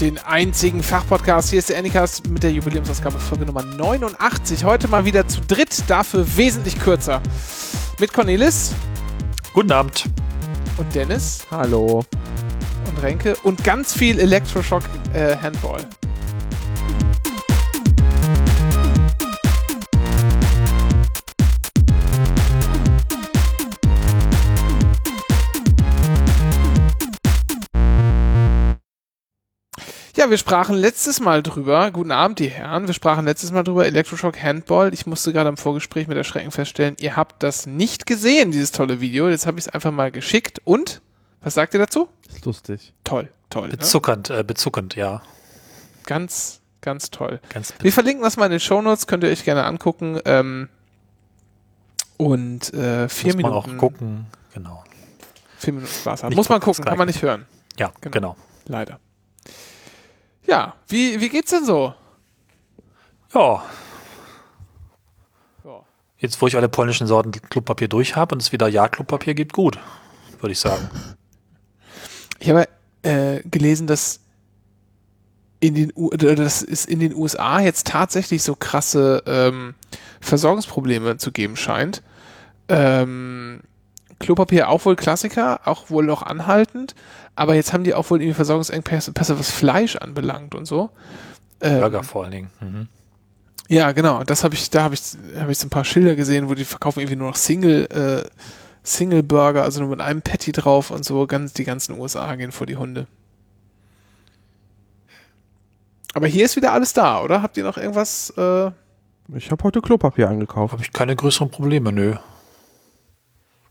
den einzigen Fachpodcast. Hier ist der Anycast mit der Jubiläumsausgabe Folge Nummer 89. Heute mal wieder zu dritt, dafür wesentlich kürzer. Mit Cornelis. Guten Abend. Und Dennis. Hallo. Und Renke. Und ganz viel Electroshock äh, Handball. Ja, wir sprachen letztes Mal drüber, guten Abend, die Herren, wir sprachen letztes Mal drüber, Electroshock Handball. Ich musste gerade im Vorgespräch mit Erschrecken feststellen, ihr habt das nicht gesehen, dieses tolle Video. Jetzt habe ich es einfach mal geschickt. Und, was sagt ihr dazu? Ist lustig. Toll, toll. Bezuckernd, ne? äh, bezuckernd, ja. Ganz, ganz toll. Ganz wir verlinken das mal in den Shownotes, könnt ihr euch gerne angucken. Ähm, und äh, vier Muss Minuten. man auch gucken, genau. Vier Minuten Spaß haben. Muss man gucken, kann man nicht hören. Ja, genau. genau. Leider. Ja, wie, wie geht's denn so? Ja. Jetzt, wo ich alle polnischen Sorten Klopapier durch habe und es wieder Ja-Klopapier gibt, gut, würde ich sagen. Ich habe äh, gelesen, dass in den U dass es in den USA jetzt tatsächlich so krasse ähm, Versorgungsprobleme zu geben scheint. Ähm, Klopapier auch wohl Klassiker, auch wohl noch anhaltend, aber jetzt haben die auch wohl irgendwie Versorgungsengpässe, was Fleisch anbelangt und so. Ähm, Burger vor allen Dingen. Mhm. Ja, genau. Das habe ich, da habe ich, habe ich so ein paar Schilder gesehen, wo die verkaufen irgendwie nur noch Single, äh, Single Burger, also nur mit einem Patty drauf und so. Ganz die ganzen USA gehen vor die Hunde. Aber hier ist wieder alles da, oder? Habt ihr noch irgendwas? Äh ich habe heute Klopapier eingekauft. Habe ich keine größeren Probleme, nö.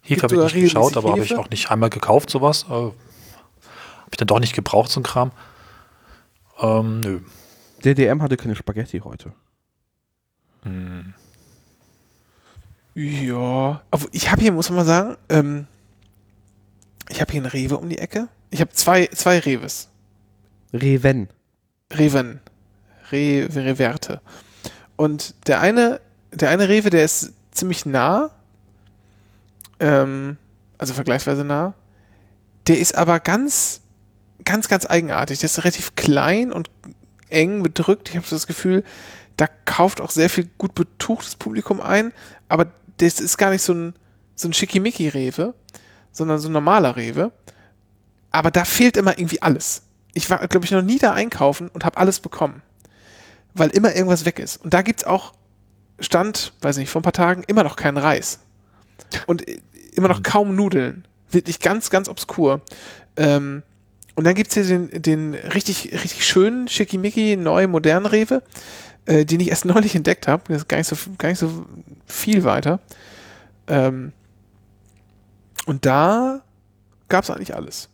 Hefe habe ich nicht geschaut, aber habe ich auch nicht einmal gekauft, sowas. Äh, habe ich dann doch nicht gebraucht, so ein Kram. Ähm, nö. Der DM hatte keine Spaghetti heute. Hm. Ja, aber ich habe hier, muss man mal sagen, ähm, ich habe hier einen Rewe um die Ecke. Ich habe zwei, zwei Reves. Reven. Reven. Re, Reverte. Und der eine, der eine Rewe, der ist ziemlich nah ähm, also vergleichsweise nah. Der ist aber ganz, ganz, ganz eigenartig. Der ist relativ klein und eng bedrückt. Ich habe so das Gefühl, da kauft auch sehr viel gut betuchtes Publikum ein, aber das ist gar nicht so ein, so ein Schickimicki-Rewe, sondern so ein normaler Rewe. Aber da fehlt immer irgendwie alles. Ich war, glaube ich, noch nie da einkaufen und habe alles bekommen. Weil immer irgendwas weg ist. Und da gibt es auch, Stand, weiß nicht, vor ein paar Tagen, immer noch keinen Reis. Und immer noch mhm. kaum Nudeln. Wirklich ganz, ganz obskur. Ähm, und dann gibt es hier den, den richtig, richtig schönen, schickimicki, neu, modernen Rewe, äh, den ich erst neulich entdeckt habe. Das ist gar nicht so, gar nicht so viel weiter. Ähm, und da gab es eigentlich alles.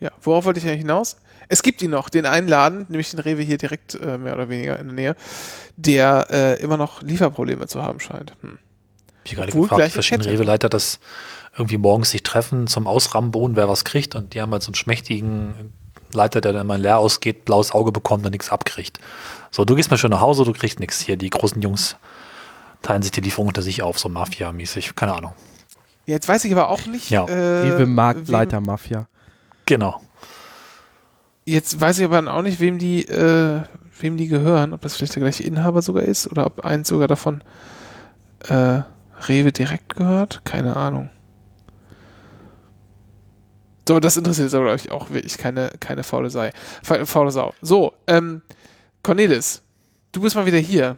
Ja, worauf wollte ich eigentlich hinaus? Es gibt ihn noch, den einen Laden, nämlich den Rewe hier direkt äh, mehr oder weniger in der Nähe, der äh, immer noch Lieferprobleme zu haben scheint. Hm. Ich gerade gefragt, verschiedene Rewe-Leiter, dass irgendwie morgens sich treffen zum Ausrambonen, wer was kriegt und die haben halt so einen schmächtigen Leiter, der dann mal leer ausgeht, blaues Auge bekommt und nichts abkriegt. So, du gehst mal schon nach Hause, du kriegst nichts. Hier, die großen Jungs teilen sich die Lieferung unter sich auf, so Mafia-mäßig, keine Ahnung. Jetzt weiß ich aber auch nicht. Ja. Äh, Rewe Marktleiter Mafia. Genau. Jetzt weiß ich aber auch nicht, wem die, äh, wem die gehören, ob das vielleicht der gleiche Inhaber sogar ist oder ob eins sogar davon äh, Rewe direkt gehört? Keine Ahnung. So, das interessiert aber, glaube ich, auch wirklich keine, keine faule, Sei, faule Sau. So, ähm, Cornelis, du bist mal wieder hier.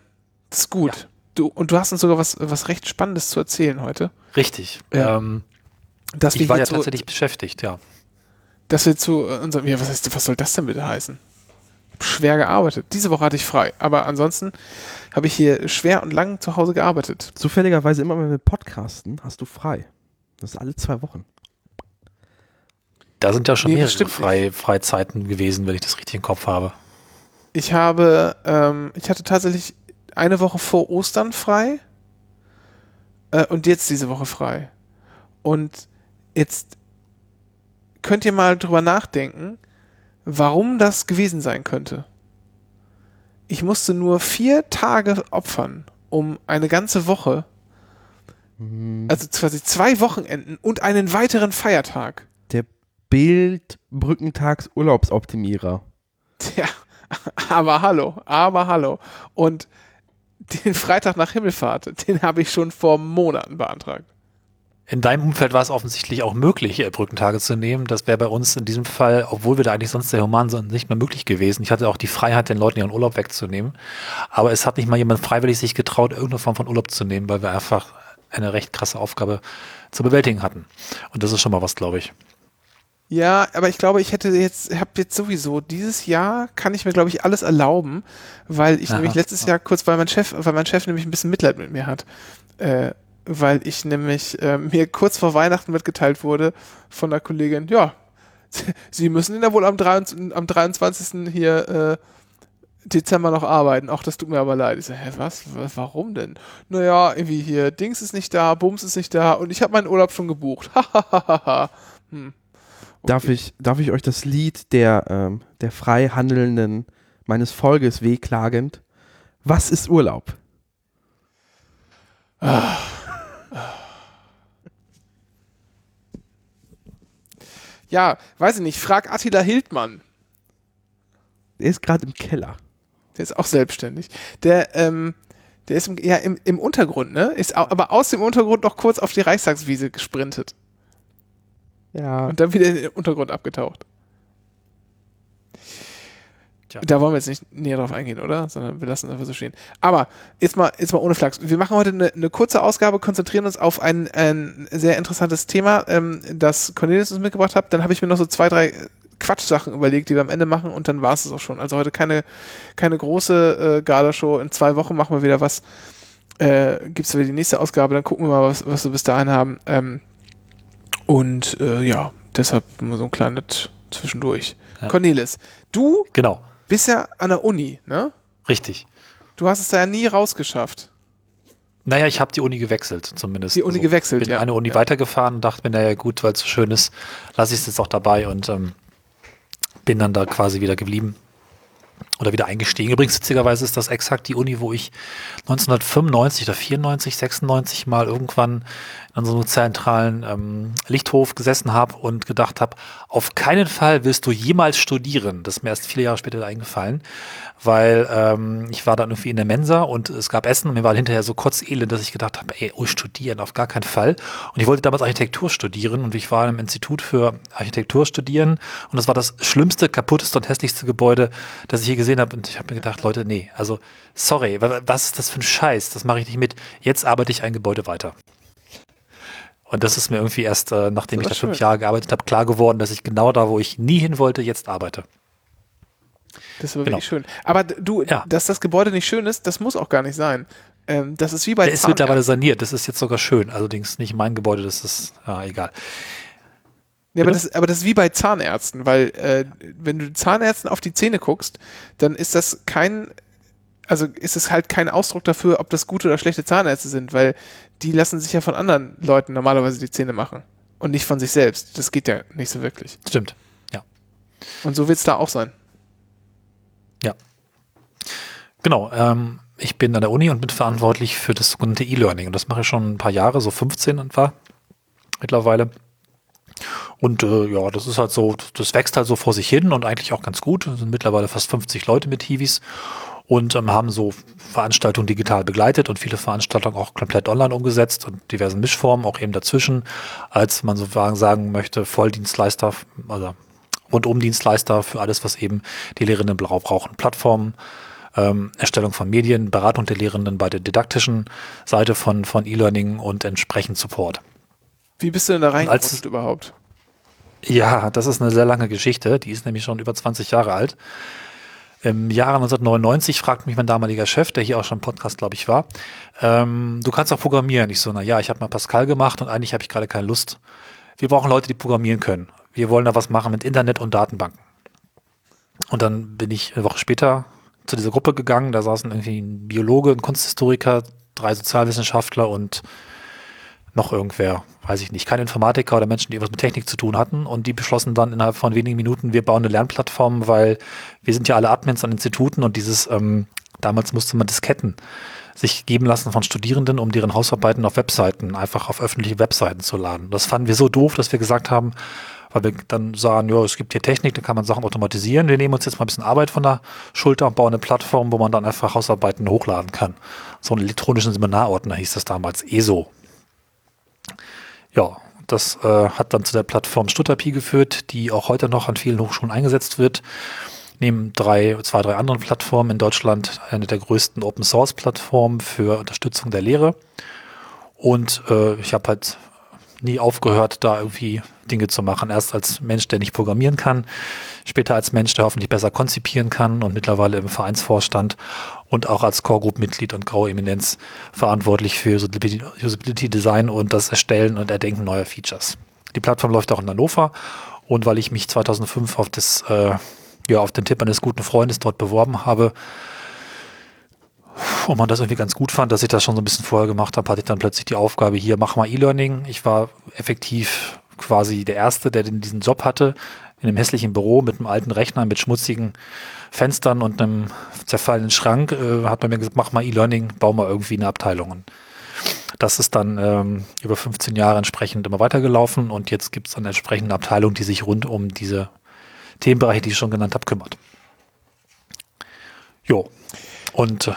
Das ist gut. Ja. Du, und du hast uns sogar was, was recht Spannendes zu erzählen heute. Richtig. Ja. Ähm, ich war ja tatsächlich beschäftigt, ja. Dass wir zu unserem, ja, was, heißt, was soll das denn bitte heißen? Schwer gearbeitet. Diese Woche hatte ich frei. Aber ansonsten habe ich hier schwer und lang zu Hause gearbeitet. Zufälligerweise immer, wenn wir podcasten, hast du frei. Das ist alle zwei Wochen. Da sind ja schon nee, mehrere frei, Freizeiten gewesen, wenn ich das richtig im Kopf habe. Ich habe, ähm, ich hatte tatsächlich eine Woche vor Ostern frei äh, und jetzt diese Woche frei. Und jetzt könnt ihr mal drüber nachdenken, warum das gewesen sein könnte ich musste nur vier Tage opfern, um eine ganze Woche, mhm. also quasi zwei Wochenenden und einen weiteren Feiertag. Der Bild Brückentags Urlaubsoptimierer. Tja, aber hallo, aber hallo. Und den Freitag nach Himmelfahrt, den habe ich schon vor Monaten beantragt. In deinem Umfeld war es offensichtlich auch möglich, äh, Brückentage zu nehmen. Das wäre bei uns in diesem Fall, obwohl wir da eigentlich sonst sehr human sind, nicht mehr möglich gewesen. Ich hatte auch die Freiheit, den Leuten ihren Urlaub wegzunehmen. Aber es hat nicht mal jemand freiwillig sich getraut, irgendeine Form von Urlaub zu nehmen, weil wir einfach eine recht krasse Aufgabe zu bewältigen hatten. Und das ist schon mal was, glaube ich. Ja, aber ich glaube, ich hätte jetzt, habe jetzt sowieso dieses Jahr kann ich mir, glaube ich, alles erlauben, weil ich Aha, nämlich letztes Jahr kurz, weil mein Chef, weil mein Chef nämlich ein bisschen Mitleid mit mir hat, äh, weil ich nämlich äh, mir kurz vor Weihnachten mitgeteilt wurde von der Kollegin, ja, Sie müssen ja wohl am, 23, am 23. hier äh, Dezember noch arbeiten. Auch das tut mir aber leid. Ich so, hä, was? Warum denn? Naja, irgendwie hier, Dings ist nicht da, Bums ist nicht da und ich habe meinen Urlaub schon gebucht. hm. Okay. Darf, ich, darf ich euch das Lied der, ähm, der frei Handelnden meines Volkes wehklagend? Was ist Urlaub? Ah. Ja, weiß ich nicht. Frag Attila Hildmann. Der ist gerade im Keller. Der ist auch selbstständig. Der, ähm, der ist im, ja im, im Untergrund, ne? Ist aber aus dem Untergrund noch kurz auf die Reichstagswiese gesprintet. Ja. Und dann wieder in den Untergrund abgetaucht. Tja. Da wollen wir jetzt nicht näher drauf eingehen, oder? Sondern wir lassen es einfach so stehen. Aber jetzt mal, jetzt mal ohne Flachs. Wir machen heute eine, eine kurze Ausgabe, konzentrieren uns auf ein, ein sehr interessantes Thema, ähm, das Cornelius uns mitgebracht hat. Dann habe ich mir noch so zwei, drei Quatschsachen überlegt, die wir am Ende machen und dann war es es auch schon. Also heute keine, keine große äh, Gala-Show. In zwei Wochen machen wir wieder was. Äh, Gibt es wieder die nächste Ausgabe, dann gucken wir mal, was, was wir bis dahin haben. Ähm, und äh, ja, deshalb nur so ein kleines zwischendurch. Ja. Cornelis, du genau. Bist ja an der Uni, ne? Richtig. Du hast es da ja nie rausgeschafft. Naja, ich habe die Uni gewechselt, zumindest. Die Uni also, gewechselt, bin ja. eine Uni ja. weitergefahren und dachte mir, naja, gut, weil es so schön ist, lasse ich es jetzt auch dabei und ähm, bin dann da quasi wieder geblieben oder wieder eingestiegen. Übrigens, witzigerweise ist das exakt die Uni, wo ich 1995 oder 94, 96 mal irgendwann an so einem zentralen ähm, Lichthof gesessen habe und gedacht habe, auf keinen Fall willst du jemals studieren. Das ist mir erst viele Jahre später eingefallen, weil ähm, ich war dann irgendwie in der Mensa und es gab Essen und mir war hinterher so kurz elend, dass ich gedacht habe, ey, oh, studieren, auf gar keinen Fall. Und ich wollte damals Architektur studieren und ich war im Institut für Architektur studieren und das war das schlimmste, kaputteste und hässlichste Gebäude, das ich je gesehen habe. Und ich habe mir gedacht, Leute, nee, also sorry, was ist das für ein Scheiß? Das mache ich nicht mit. Jetzt arbeite ich ein Gebäude weiter. Und das ist mir irgendwie erst, äh, nachdem ich da fünf Jahre gearbeitet habe, klar geworden, dass ich genau da, wo ich nie hin wollte, jetzt arbeite. Das war genau. wirklich schön. Aber du, ja. dass das Gebäude nicht schön ist, das muss auch gar nicht sein. Ähm, das ist wie bei Der ist mittlerweile saniert, das ist jetzt sogar schön. Allerdings nicht mein Gebäude, das ist, ja, egal. Ja, aber das, aber das ist wie bei Zahnärzten, weil äh, wenn du Zahnärzten auf die Zähne guckst, dann ist das kein also ist es halt kein Ausdruck dafür, ob das gute oder schlechte Zahnärzte sind, weil die lassen sich ja von anderen Leuten normalerweise die Zähne machen und nicht von sich selbst. Das geht ja nicht so wirklich. Stimmt, ja. Und so wird es da auch sein. Ja. Genau. Ähm, ich bin an der Uni und bin verantwortlich für das sogenannte E-Learning. Und das mache ich schon ein paar Jahre, so 15 etwa mittlerweile. Und äh, ja, das ist halt so, das wächst halt so vor sich hin und eigentlich auch ganz gut. Es sind mittlerweile fast 50 Leute mit Hiwis und ähm, haben so Veranstaltungen digital begleitet und viele Veranstaltungen auch komplett online umgesetzt und diversen Mischformen auch eben dazwischen, als man sozusagen sagen möchte, Volldienstleister, also Rundumdienstleister für alles, was eben die Lehrenden brauchen. Plattformen, ähm, Erstellung von Medien, Beratung der Lehrenden bei der didaktischen Seite von, von E-Learning und entsprechend Support. Wie bist du denn da reingerutscht überhaupt? Ja, das ist eine sehr lange Geschichte. Die ist nämlich schon über 20 Jahre alt. Im Jahre 1999 fragt mich mein damaliger Chef, der hier auch schon im Podcast, glaube ich, war, ähm, du kannst auch programmieren. Ich so, na ja, ich habe mal Pascal gemacht und eigentlich habe ich gerade keine Lust. Wir brauchen Leute, die programmieren können. Wir wollen da was machen mit Internet und Datenbanken. Und dann bin ich eine Woche später zu dieser Gruppe gegangen. Da saßen irgendwie ein Biologe, ein Kunsthistoriker, drei Sozialwissenschaftler und noch irgendwer, weiß ich nicht, kein Informatiker oder Menschen, die etwas mit Technik zu tun hatten. Und die beschlossen dann innerhalb von wenigen Minuten, wir bauen eine Lernplattform, weil wir sind ja alle Admins an Instituten und dieses, ähm, damals musste man Disketten sich geben lassen von Studierenden, um deren Hausarbeiten auf Webseiten, einfach auf öffentliche Webseiten zu laden. Das fanden wir so doof, dass wir gesagt haben, weil wir dann sagen, ja, es gibt hier Technik, da kann man Sachen automatisieren. Wir nehmen uns jetzt mal ein bisschen Arbeit von der Schulter und bauen eine Plattform, wo man dann einfach Hausarbeiten hochladen kann. So einen elektronischen Seminarordner hieß das damals, ESO. Ja, das äh, hat dann zu der Plattform Stutterpi geführt, die auch heute noch an vielen Hochschulen eingesetzt wird. Neben drei, zwei, drei anderen Plattformen in Deutschland eine der größten Open Source Plattformen für Unterstützung der Lehre. Und äh, ich habe halt nie aufgehört, da irgendwie Dinge zu machen. Erst als Mensch, der nicht programmieren kann, später als Mensch, der hoffentlich besser konzipieren kann und mittlerweile im Vereinsvorstand und auch als Core Group Mitglied und Graue Eminenz verantwortlich für Usability Design und das Erstellen und Erdenken neuer Features. Die Plattform läuft auch in Hannover und weil ich mich 2005 auf das, äh, ja, auf den Tipp eines guten Freundes dort beworben habe, und man das irgendwie ganz gut fand, dass ich das schon so ein bisschen vorher gemacht habe, hatte ich dann plötzlich die Aufgabe, hier mach mal E-Learning. Ich war effektiv quasi der Erste, der diesen Job hatte, in einem hässlichen Büro mit einem alten Rechner, mit schmutzigen Fenstern und einem zerfallenen Schrank, äh, hat man mir gesagt, mach mal E-Learning, bau mal irgendwie eine Abteilung. Und das ist dann ähm, über 15 Jahre entsprechend immer weitergelaufen und jetzt gibt es eine entsprechende Abteilung, die sich rund um diese Themenbereiche, die ich schon genannt habe, kümmert. Jo. Und äh,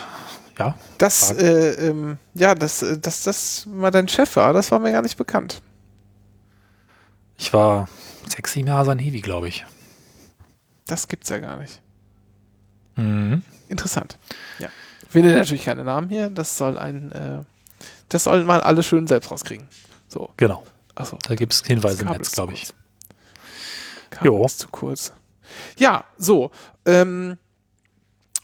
ja. Das, äh, ähm, ja, das, das, das mal dein Chef war, das war mir gar nicht bekannt. Ich war Jahre sein Hiwi, glaube ich. Das gibt's ja gar nicht. Mhm. Interessant. Ja. Ich will natürlich keine Namen hier. Das soll ein, äh, das sollen mal alle schön selbst rauskriegen. So. Genau. Achso. Da gibt es Hinweise im Netz, glaube ich. Jo. Ist zu kurz. Ja, so. Ähm,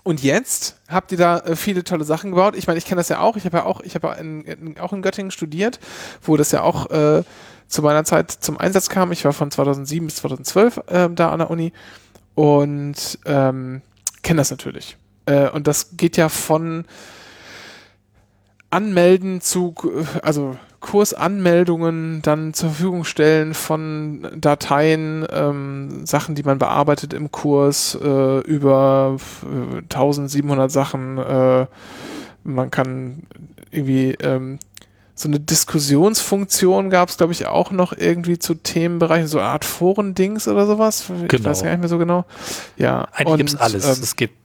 und jetzt habt ihr da äh, viele tolle Sachen gebaut. Ich meine, ich kenne das ja auch. Ich habe ja auch, ich habe ja auch in Göttingen studiert, wo das ja auch äh, zu meiner Zeit zum Einsatz kam. Ich war von 2007 bis 2012 äh, da an der Uni und ähm, kenne das natürlich. Äh, und das geht ja von Anmelden zu, also Kursanmeldungen dann zur Verfügung stellen von Dateien, ähm, Sachen, die man bearbeitet im Kurs, äh, über 1700 Sachen. Äh, man kann irgendwie ähm, so eine Diskussionsfunktion gab es, glaube ich, auch noch irgendwie zu Themenbereichen, so eine Art Forendings oder sowas. Genau. Ich weiß gar nicht mehr so genau. Ja. Eigentlich gibt es alles. Ähm, es gibt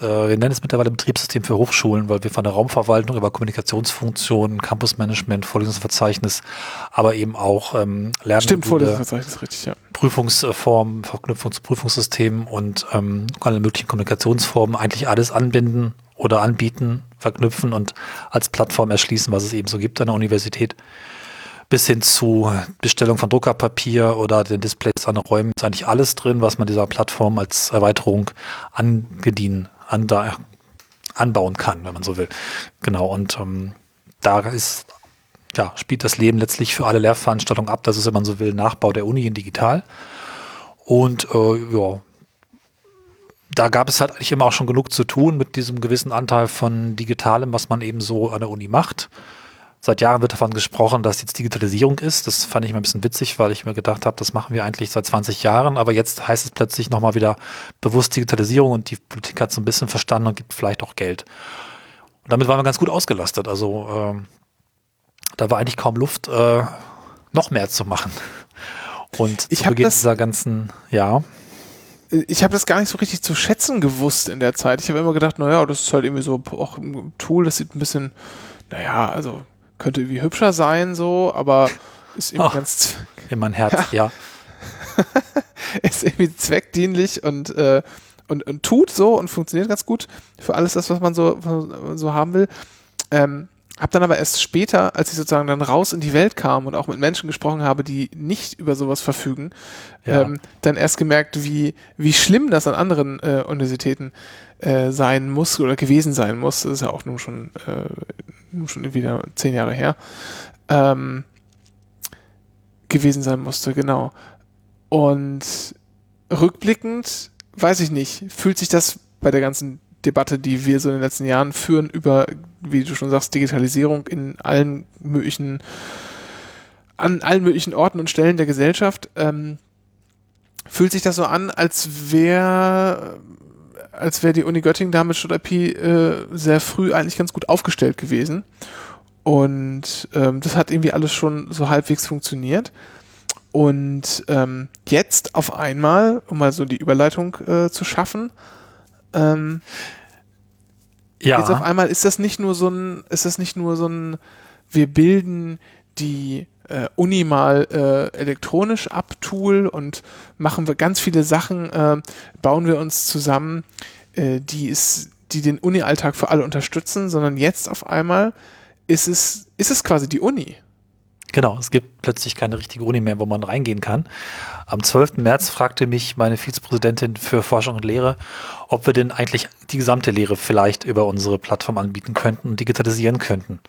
äh, wir nennen es mittlerweile Betriebssystem für Hochschulen, weil wir von der Raumverwaltung über Kommunikationsfunktionen, Campusmanagement, Vorlesungsverzeichnis, aber eben auch ähm, Lernen. Stimmt, Vorlesungsverzeichnis, richtig, ja. Prüfungsformen, Verknüpfung zu Prüfungssystemen und ähm, alle möglichen Kommunikationsformen eigentlich alles anbinden oder anbieten, verknüpfen und als Plattform erschließen, was es eben so gibt an der Universität bis hin zu Bestellung von Druckerpapier oder den Displays an Räumen ist eigentlich alles drin, was man dieser Plattform als Erweiterung angedient an, da, anbauen kann, wenn man so will. Genau, und ähm, da ist, ja, spielt das Leben letztlich für alle Lehrveranstaltungen ab. Das ist, wenn man so will, Nachbau der Uni in digital. Und äh, ja, da gab es halt eigentlich immer auch schon genug zu tun mit diesem gewissen Anteil von Digitalem, was man eben so an der Uni macht. Seit Jahren wird davon gesprochen, dass jetzt Digitalisierung ist. Das fand ich mir ein bisschen witzig, weil ich mir gedacht habe, das machen wir eigentlich seit 20 Jahren, aber jetzt heißt es plötzlich nochmal wieder bewusst Digitalisierung und die Politik hat es ein bisschen verstanden und gibt vielleicht auch Geld. Und damit waren wir ganz gut ausgelastet. Also ähm, da war eigentlich kaum Luft, äh, noch mehr zu machen. Und ich habe dieser ganzen, ja. Ich habe das gar nicht so richtig zu schätzen gewusst in der Zeit. Ich habe immer gedacht, naja, das ist halt irgendwie so auch ein Tool, das sieht ein bisschen, naja, also könnte irgendwie hübscher sein, so, aber ist irgendwie oh, ganz. In mein Herz, ja. ist irgendwie zweckdienlich und, äh, und, und tut so und funktioniert ganz gut für alles das, was man so, so haben will. Ähm, hab dann aber erst später, als ich sozusagen dann raus in die Welt kam und auch mit Menschen gesprochen habe, die nicht über sowas verfügen, ja. ähm, dann erst gemerkt, wie, wie schlimm das an anderen äh, Universitäten äh, sein muss oder gewesen sein muss. Das ist ja auch nun schon äh, schon wieder zehn Jahre her, ähm, gewesen sein musste, genau. Und rückblickend, weiß ich nicht, fühlt sich das bei der ganzen Debatte, die wir so in den letzten Jahren führen, über, wie du schon sagst, Digitalisierung in allen möglichen, an allen möglichen Orten und Stellen der Gesellschaft, ähm, fühlt sich das so an, als wäre als wäre die Uni Göttingen da mit Stuttgart äh, sehr früh eigentlich ganz gut aufgestellt gewesen. Und ähm, das hat irgendwie alles schon so halbwegs funktioniert. Und ähm, jetzt auf einmal, um mal so die Überleitung äh, zu schaffen, ähm, ja. jetzt auf einmal ist das nicht nur so ein, ist das nicht nur so ein, wir bilden die äh, Uni mal äh, elektronisch ab Tool und machen wir ganz viele Sachen, äh, bauen wir uns zusammen, äh, die ist, die den Uni-Alltag für alle unterstützen, sondern jetzt auf einmal ist es, ist es quasi die Uni. Genau, es gibt plötzlich keine richtige Uni mehr, wo man reingehen kann. Am 12. März fragte mich meine Vizepräsidentin für Forschung und Lehre, ob wir denn eigentlich die gesamte Lehre vielleicht über unsere Plattform anbieten könnten und digitalisieren könnten.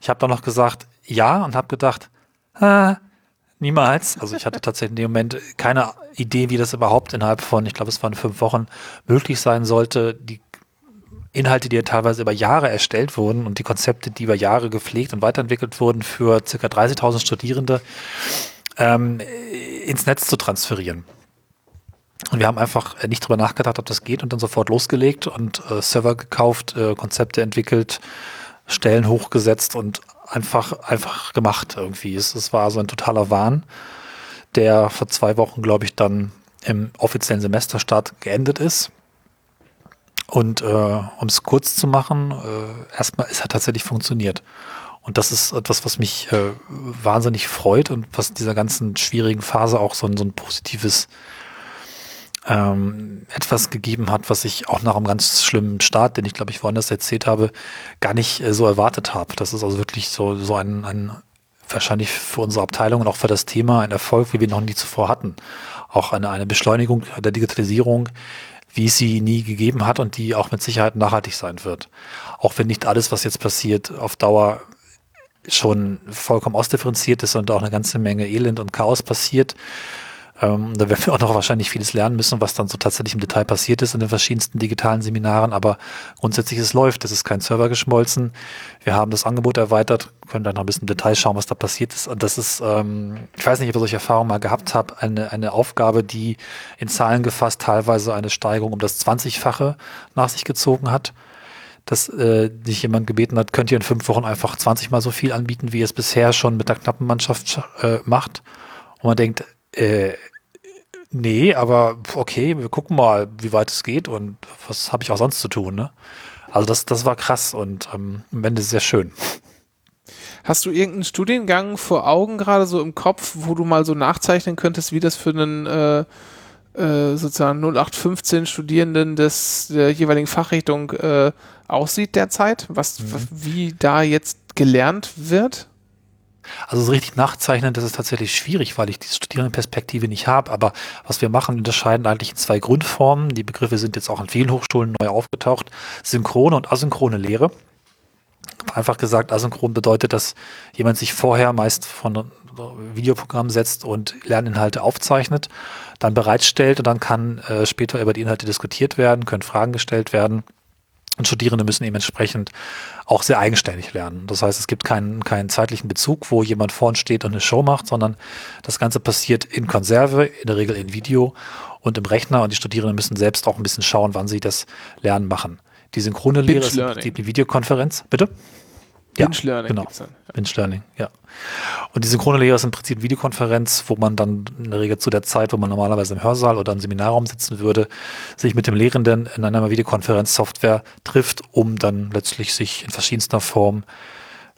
Ich habe dann noch gesagt, ja, und habe gedacht, ah, niemals. Also ich hatte tatsächlich in dem Moment keine Idee, wie das überhaupt innerhalb von, ich glaube, es waren fünf Wochen möglich sein sollte, die Inhalte, die ja teilweise über Jahre erstellt wurden und die Konzepte, die über Jahre gepflegt und weiterentwickelt wurden für ca. 30.000 Studierende, ähm, ins Netz zu transferieren. Und wir haben einfach nicht drüber nachgedacht, ob das geht und dann sofort losgelegt und äh, Server gekauft, äh, Konzepte entwickelt, Stellen hochgesetzt und einfach, einfach gemacht irgendwie. Es, es war so ein totaler Wahn, der vor zwei Wochen, glaube ich, dann im offiziellen Semesterstart geendet ist. Und äh, um es kurz zu machen, äh, erstmal, es hat tatsächlich funktioniert. Und das ist etwas, was mich äh, wahnsinnig freut und was dieser ganzen schwierigen Phase auch so ein, so ein positives ähm, etwas gegeben hat, was ich auch nach einem ganz schlimmen Start, den ich glaube ich woanders erzählt habe, gar nicht äh, so erwartet habe. Das ist also wirklich so, so ein, ein wahrscheinlich für unsere Abteilung und auch für das Thema ein Erfolg, wie wir noch nie zuvor hatten. Auch eine, eine Beschleunigung der Digitalisierung, wie es sie nie gegeben hat und die auch mit Sicherheit nachhaltig sein wird. Auch wenn nicht alles, was jetzt passiert, auf Dauer schon vollkommen ausdifferenziert ist und auch eine ganze Menge Elend und Chaos passiert. Ähm, da werden wir auch noch wahrscheinlich vieles lernen müssen, was dann so tatsächlich im Detail passiert ist in den verschiedensten digitalen Seminaren. Aber grundsätzlich es läuft. Es ist kein Server geschmolzen. Wir haben das Angebot erweitert, können dann noch ein bisschen im Detail schauen, was da passiert ist. Und das ist, ähm, ich weiß nicht, ob ihr solche Erfahrungen mal gehabt habt, eine, eine Aufgabe, die in Zahlen gefasst teilweise eine Steigerung um das 20-fache nach sich gezogen hat dass äh, sich jemand gebeten hat, könnt ihr in fünf Wochen einfach 20 mal so viel anbieten, wie ihr es bisher schon mit der knappen Mannschaft äh, macht. Und man denkt, äh, nee, aber okay, wir gucken mal, wie weit es geht und was habe ich auch sonst zu tun, ne? Also das, das war krass und ähm, am Ende sehr schön. Hast du irgendeinen Studiengang vor Augen gerade so im Kopf, wo du mal so nachzeichnen könntest, wie das für einen äh, äh, sozusagen 0815 Studierenden des der jeweiligen Fachrichtung äh, aussieht derzeit? Was, mhm. wie da jetzt gelernt wird? Also so richtig nachzeichnen, das ist tatsächlich schwierig, weil ich diese Studierendenperspektive nicht habe. Aber was wir machen, unterscheiden eigentlich in zwei Grundformen. Die Begriffe sind jetzt auch an vielen Hochschulen neu aufgetaucht. Synchrone und asynchrone Lehre. Einfach gesagt, asynchron bedeutet, dass jemand sich vorher meist von Videoprogrammen setzt und Lerninhalte aufzeichnet, dann bereitstellt und dann kann äh, später über die Inhalte diskutiert werden, können Fragen gestellt werden. Und Studierende müssen eben entsprechend auch sehr eigenständig lernen. Das heißt, es gibt keinen, keinen zeitlichen Bezug, wo jemand vorn steht und eine Show macht, sondern das Ganze passiert in Konserve, in der Regel in Video und im Rechner und die Studierenden müssen selbst auch ein bisschen schauen, wann sie das Lernen machen. Die synchrone Lehre ist im Prinzip die Videokonferenz. Bitte? Binge ja, Learning. Genau. Dann, ja. Binge Learning, ja. Und die synchrone Lehre ist im Prinzip eine Videokonferenz, wo man dann in der Regel zu der Zeit, wo man normalerweise im Hörsaal oder im Seminarraum sitzen würde, sich mit dem Lehrenden in einer Videokonferenzsoftware trifft, um dann letztlich sich in verschiedenster Form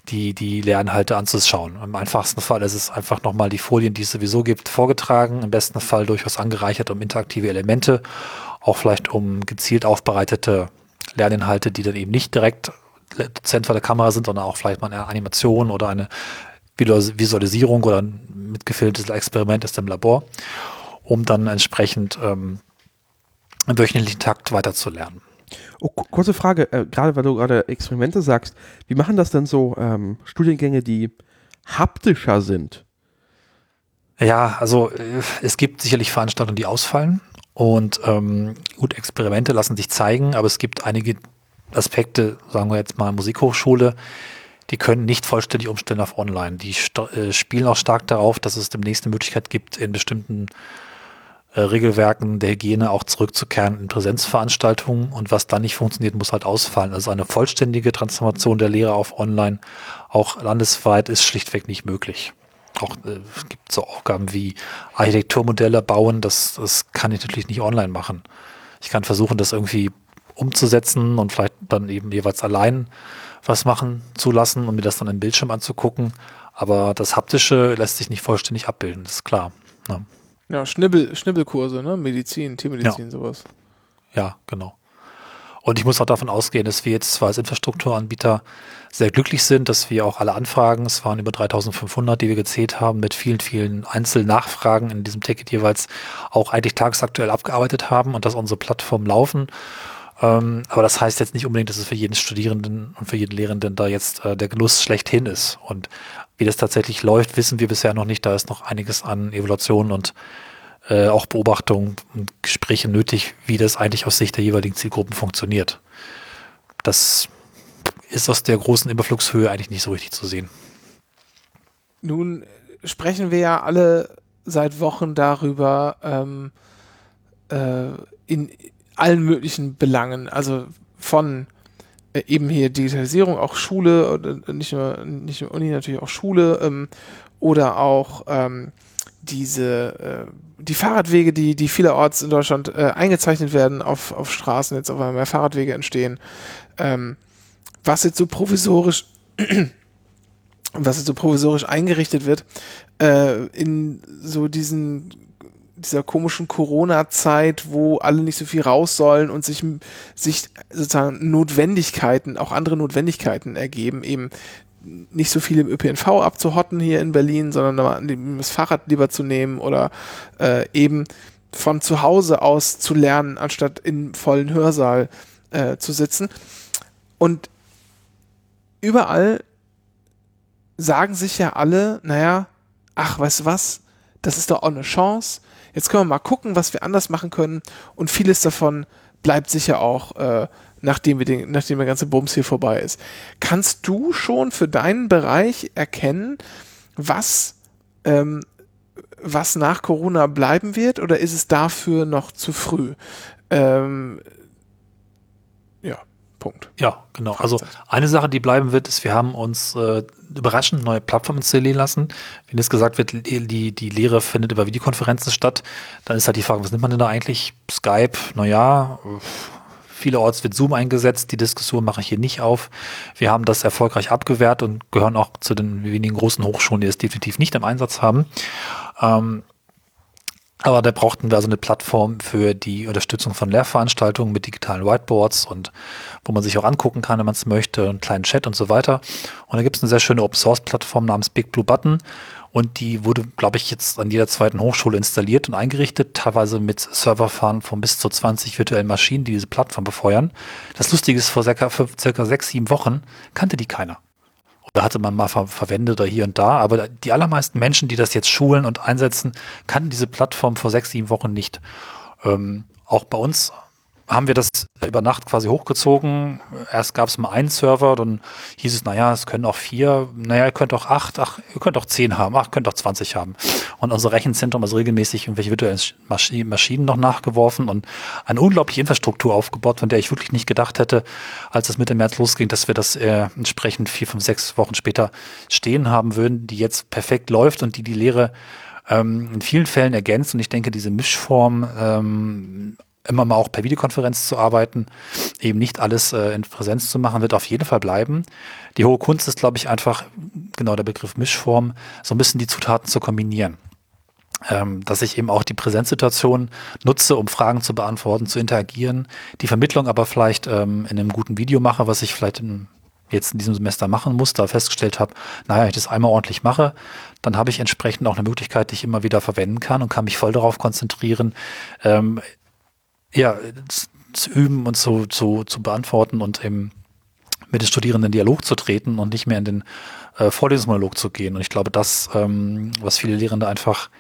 die, die Lehrinhalte anzuschauen. Im einfachsten Fall ist es einfach nochmal die Folien, die es sowieso gibt, vorgetragen, im besten Fall durchaus angereichert um interaktive Elemente, auch vielleicht um gezielt aufbereitete Lerninhalte, die dann eben nicht direkt Dozent vor der Kamera sind, sondern auch vielleicht mal eine Animation oder eine Visualisierung oder ein mitgefilmtes Experiment ist im Labor, um dann entsprechend ähm, im wöchentlichen Takt weiterzulernen. Oh, kurze Frage, äh, gerade weil du gerade Experimente sagst, wie machen das denn so ähm, Studiengänge, die haptischer sind? Ja, also äh, es gibt sicherlich Veranstaltungen, die ausfallen. Und ähm, gut, Experimente lassen sich zeigen, aber es gibt einige Aspekte, sagen wir jetzt mal Musikhochschule, die können nicht vollständig umstellen auf online. Die äh, spielen auch stark darauf, dass es demnächst eine Möglichkeit gibt, in bestimmten äh, Regelwerken der Hygiene auch zurückzukehren in Präsenzveranstaltungen. Und was dann nicht funktioniert, muss halt ausfallen. Also eine vollständige Transformation der Lehre auf online, auch landesweit, ist schlichtweg nicht möglich. auch äh, es gibt so Aufgaben wie Architekturmodelle bauen, das, das kann ich natürlich nicht online machen. Ich kann versuchen, das irgendwie umzusetzen und vielleicht dann eben jeweils allein was machen zu lassen und mir das dann im Bildschirm anzugucken. Aber das Haptische lässt sich nicht vollständig abbilden, das ist klar. Ne? Ja, Schnibbel, Schnibbelkurse, ne? Medizin, Tiermedizin, ja. sowas. Ja, genau. Und ich muss auch davon ausgehen, dass wir jetzt zwar als Infrastrukturanbieter sehr glücklich sind, dass wir auch alle Anfragen, es waren über 3500, die wir gezählt haben, mit vielen, vielen Einzelnachfragen in diesem Ticket jeweils auch eigentlich tagesaktuell abgearbeitet haben und dass unsere Plattformen laufen. Ähm, aber das heißt jetzt nicht unbedingt, dass es für jeden Studierenden und für jeden Lehrenden da jetzt äh, der Genuss schlechthin ist. Und wie das tatsächlich läuft, wissen wir bisher noch nicht. Da ist noch einiges an Evaluation und äh, auch Beobachtungen und Gespräche nötig, wie das eigentlich aus Sicht der jeweiligen Zielgruppen funktioniert. Das ist aus der großen Überflugshöhe eigentlich nicht so richtig zu sehen. Nun sprechen wir ja alle seit Wochen darüber, ähm, äh, in allen möglichen Belangen, also von äh, eben hier Digitalisierung, auch Schule, oder nicht nur, nicht nur Uni, natürlich auch Schule ähm, oder auch ähm, diese äh, die Fahrradwege, die, die vielerorts in Deutschland äh, eingezeichnet werden auf, auf Straßen, jetzt auf einmal mehr Fahrradwege entstehen, ähm, was jetzt so provisorisch was jetzt so provisorisch eingerichtet wird, äh, in so diesen dieser komischen Corona-Zeit, wo alle nicht so viel raus sollen und sich, sich sozusagen Notwendigkeiten, auch andere Notwendigkeiten ergeben, eben nicht so viel im ÖPNV abzuhotten hier in Berlin, sondern das Fahrrad lieber zu nehmen oder äh, eben von zu Hause aus zu lernen, anstatt im vollen Hörsaal äh, zu sitzen. Und überall sagen sich ja alle, naja, ach, weißt du was, das ist doch auch eine Chance. Jetzt können wir mal gucken, was wir anders machen können. Und vieles davon bleibt sicher auch äh, nachdem, wir den, nachdem der ganze Bums hier vorbei ist. Kannst du schon für deinen Bereich erkennen, was, ähm, was nach Corona bleiben wird oder ist es dafür noch zu früh? Ähm. Punkt. Ja, genau. Also eine Sache, die bleiben wird, ist, wir haben uns äh, überraschend neue Plattformen installieren lassen. Wenn jetzt gesagt wird, die, die Lehre findet über Videokonferenzen statt, dann ist halt die Frage, was nimmt man denn da eigentlich? Skype, naja, Vielerorts wird Zoom eingesetzt. Die Diskussion mache ich hier nicht auf. Wir haben das erfolgreich abgewehrt und gehören auch zu den wenigen großen Hochschulen, die es definitiv nicht im Einsatz haben. Ähm, aber da brauchten wir also eine Plattform für die Unterstützung von Lehrveranstaltungen mit digitalen Whiteboards und wo man sich auch angucken kann, wenn man es möchte, einen kleinen Chat und so weiter. Und da gibt es eine sehr schöne Open-Source-Plattform namens Big Blue Button. Und die wurde, glaube ich, jetzt an jeder zweiten Hochschule installiert und eingerichtet, teilweise mit Serverfahren von bis zu 20 virtuellen Maschinen, die diese Plattform befeuern. Das Lustige ist, vor circa, circa sechs, sieben Wochen kannte die keiner. Oder hatte man mal ver verwendet oder hier und da, aber die allermeisten Menschen, die das jetzt schulen und einsetzen, kannten diese Plattform vor sechs, sieben Wochen nicht. Ähm, auch bei uns haben wir das über Nacht quasi hochgezogen. Erst gab es mal einen Server, dann hieß es, naja, es können auch vier, naja, ihr könnt auch acht, ach, ihr könnt auch zehn haben, ach, ihr könnt auch zwanzig haben. Und unser Rechenzentrum ist regelmäßig irgendwelche virtuellen Maschinen noch nachgeworfen und eine unglaubliche Infrastruktur aufgebaut, von der ich wirklich nicht gedacht hätte, als es Mitte März losging, dass wir das äh, entsprechend vier, fünf, sechs Wochen später stehen haben würden, die jetzt perfekt läuft und die die Lehre ähm, in vielen Fällen ergänzt. Und ich denke, diese Mischform ähm, immer mal auch per Videokonferenz zu arbeiten, eben nicht alles äh, in Präsenz zu machen, wird auf jeden Fall bleiben. Die hohe Kunst ist, glaube ich, einfach, genau der Begriff Mischform, so ein bisschen die Zutaten zu kombinieren. Ähm, dass ich eben auch die Präsenzsituation nutze, um Fragen zu beantworten, zu interagieren, die Vermittlung aber vielleicht ähm, in einem guten Video mache, was ich vielleicht in, jetzt in diesem Semester machen muss, da festgestellt habe, naja, ich das einmal ordentlich mache, dann habe ich entsprechend auch eine Möglichkeit, die ich immer wieder verwenden kann und kann mich voll darauf konzentrieren, ähm, ja, zu üben und zu, zu, zu beantworten und eben mit den Studierenden Dialog zu treten und nicht mehr in den äh, Vorlesungsmonolog zu gehen. Und ich glaube, das, ähm, was viele Lehrende einfach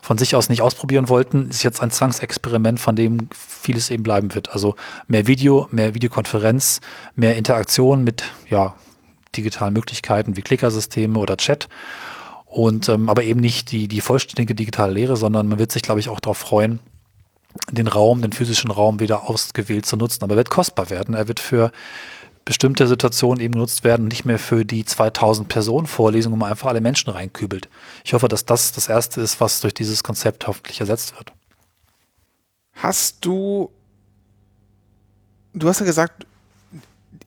von sich aus nicht ausprobieren wollten, ist jetzt ein Zwangsexperiment, von dem vieles eben bleiben wird. Also mehr Video, mehr Videokonferenz, mehr Interaktion mit ja, digitalen Möglichkeiten wie Klickersysteme oder Chat. Und ähm, aber eben nicht die, die vollständige digitale Lehre, sondern man wird sich, glaube ich, auch darauf freuen, den Raum, den physischen Raum wieder ausgewählt zu nutzen. Aber er wird kostbar werden. Er wird für bestimmte Situationen eben genutzt werden, nicht mehr für die 2000 Personen Vorlesungen, wo man einfach alle Menschen reinkübelt. Ich hoffe, dass das das erste ist, was durch dieses Konzept hoffentlich ersetzt wird. Hast du, du hast ja gesagt,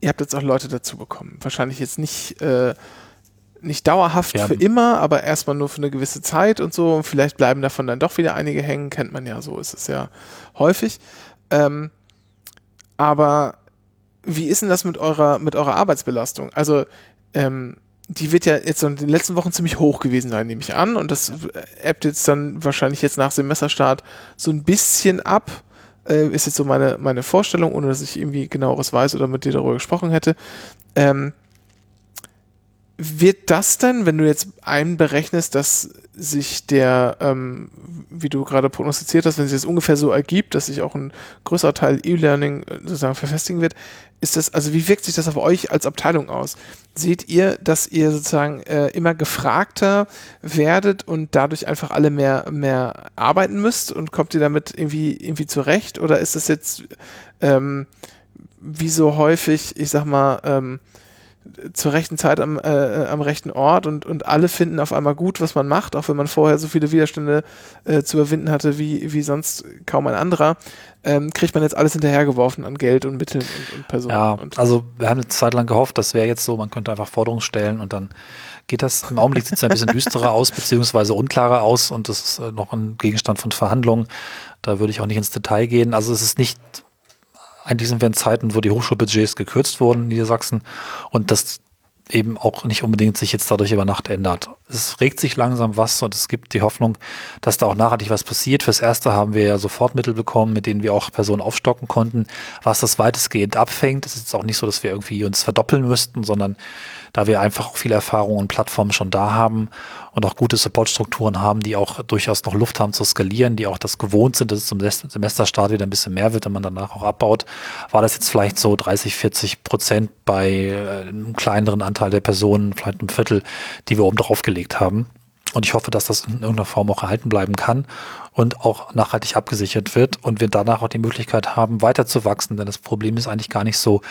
ihr habt jetzt auch Leute dazu bekommen. Wahrscheinlich jetzt nicht, äh, nicht dauerhaft ja. für immer, aber erstmal nur für eine gewisse Zeit und so. Und vielleicht bleiben davon dann doch wieder einige hängen, kennt man ja so, ist es ja häufig. Ähm, aber wie ist denn das mit eurer, mit eurer Arbeitsbelastung? Also, ähm, die wird ja jetzt in den letzten Wochen ziemlich hoch gewesen sein, nehme ich an. Und das ebbt jetzt dann wahrscheinlich jetzt nach Semesterstart so ein bisschen ab. Äh, ist jetzt so meine, meine Vorstellung, ohne dass ich irgendwie genaueres weiß oder mit dir darüber gesprochen hätte. Ähm, wird das denn, wenn du jetzt einberechnest, dass sich der, ähm, wie du gerade prognostiziert hast, wenn sich das ungefähr so ergibt, dass sich auch ein größerer Teil E-Learning äh, sozusagen verfestigen wird, ist das, also wie wirkt sich das auf euch als Abteilung aus? Seht ihr, dass ihr sozusagen äh, immer gefragter werdet und dadurch einfach alle mehr, mehr arbeiten müsst und kommt ihr damit irgendwie, irgendwie zurecht? Oder ist das jetzt ähm, wie so häufig, ich sag mal, ähm, zur rechten Zeit am, äh, am rechten Ort und, und alle finden auf einmal gut, was man macht, auch wenn man vorher so viele Widerstände äh, zu überwinden hatte wie, wie sonst kaum ein anderer, ähm, kriegt man jetzt alles hinterhergeworfen an Geld und Mitteln und, und Personen. Ja, und also wir haben eine Zeit lang gehofft, das wäre jetzt so, man könnte einfach Forderungen stellen und dann geht das. Im Augenblick sieht es ein bisschen düsterer aus, beziehungsweise unklarer aus und das ist äh, noch ein Gegenstand von Verhandlungen. Da würde ich auch nicht ins Detail gehen. Also es ist nicht eigentlich sind wir in Zeiten, wo die Hochschulbudgets gekürzt wurden in Niedersachsen und das eben auch nicht unbedingt sich jetzt dadurch über Nacht ändert. Es regt sich langsam was und es gibt die Hoffnung, dass da auch nachhaltig was passiert. Fürs Erste haben wir ja Sofortmittel bekommen, mit denen wir auch Personen aufstocken konnten, was das weitestgehend abfängt. Es ist jetzt auch nicht so, dass wir irgendwie uns verdoppeln müssten, sondern da wir einfach auch viele Erfahrungen und Plattformen schon da haben und auch gute Supportstrukturen haben, die auch durchaus noch Luft haben zu skalieren, die auch das gewohnt sind, dass es zum Semesterstart wieder ein bisschen mehr wird, wenn man danach auch abbaut, war das jetzt vielleicht so 30, 40 Prozent bei äh, einem kleineren Anteil der Personen, vielleicht einem Viertel, die wir oben drauf gelegt haben. Und ich hoffe, dass das in irgendeiner Form auch erhalten bleiben kann und auch nachhaltig abgesichert wird und wir danach auch die Möglichkeit haben, weiter zu wachsen. Denn das Problem ist eigentlich gar nicht so,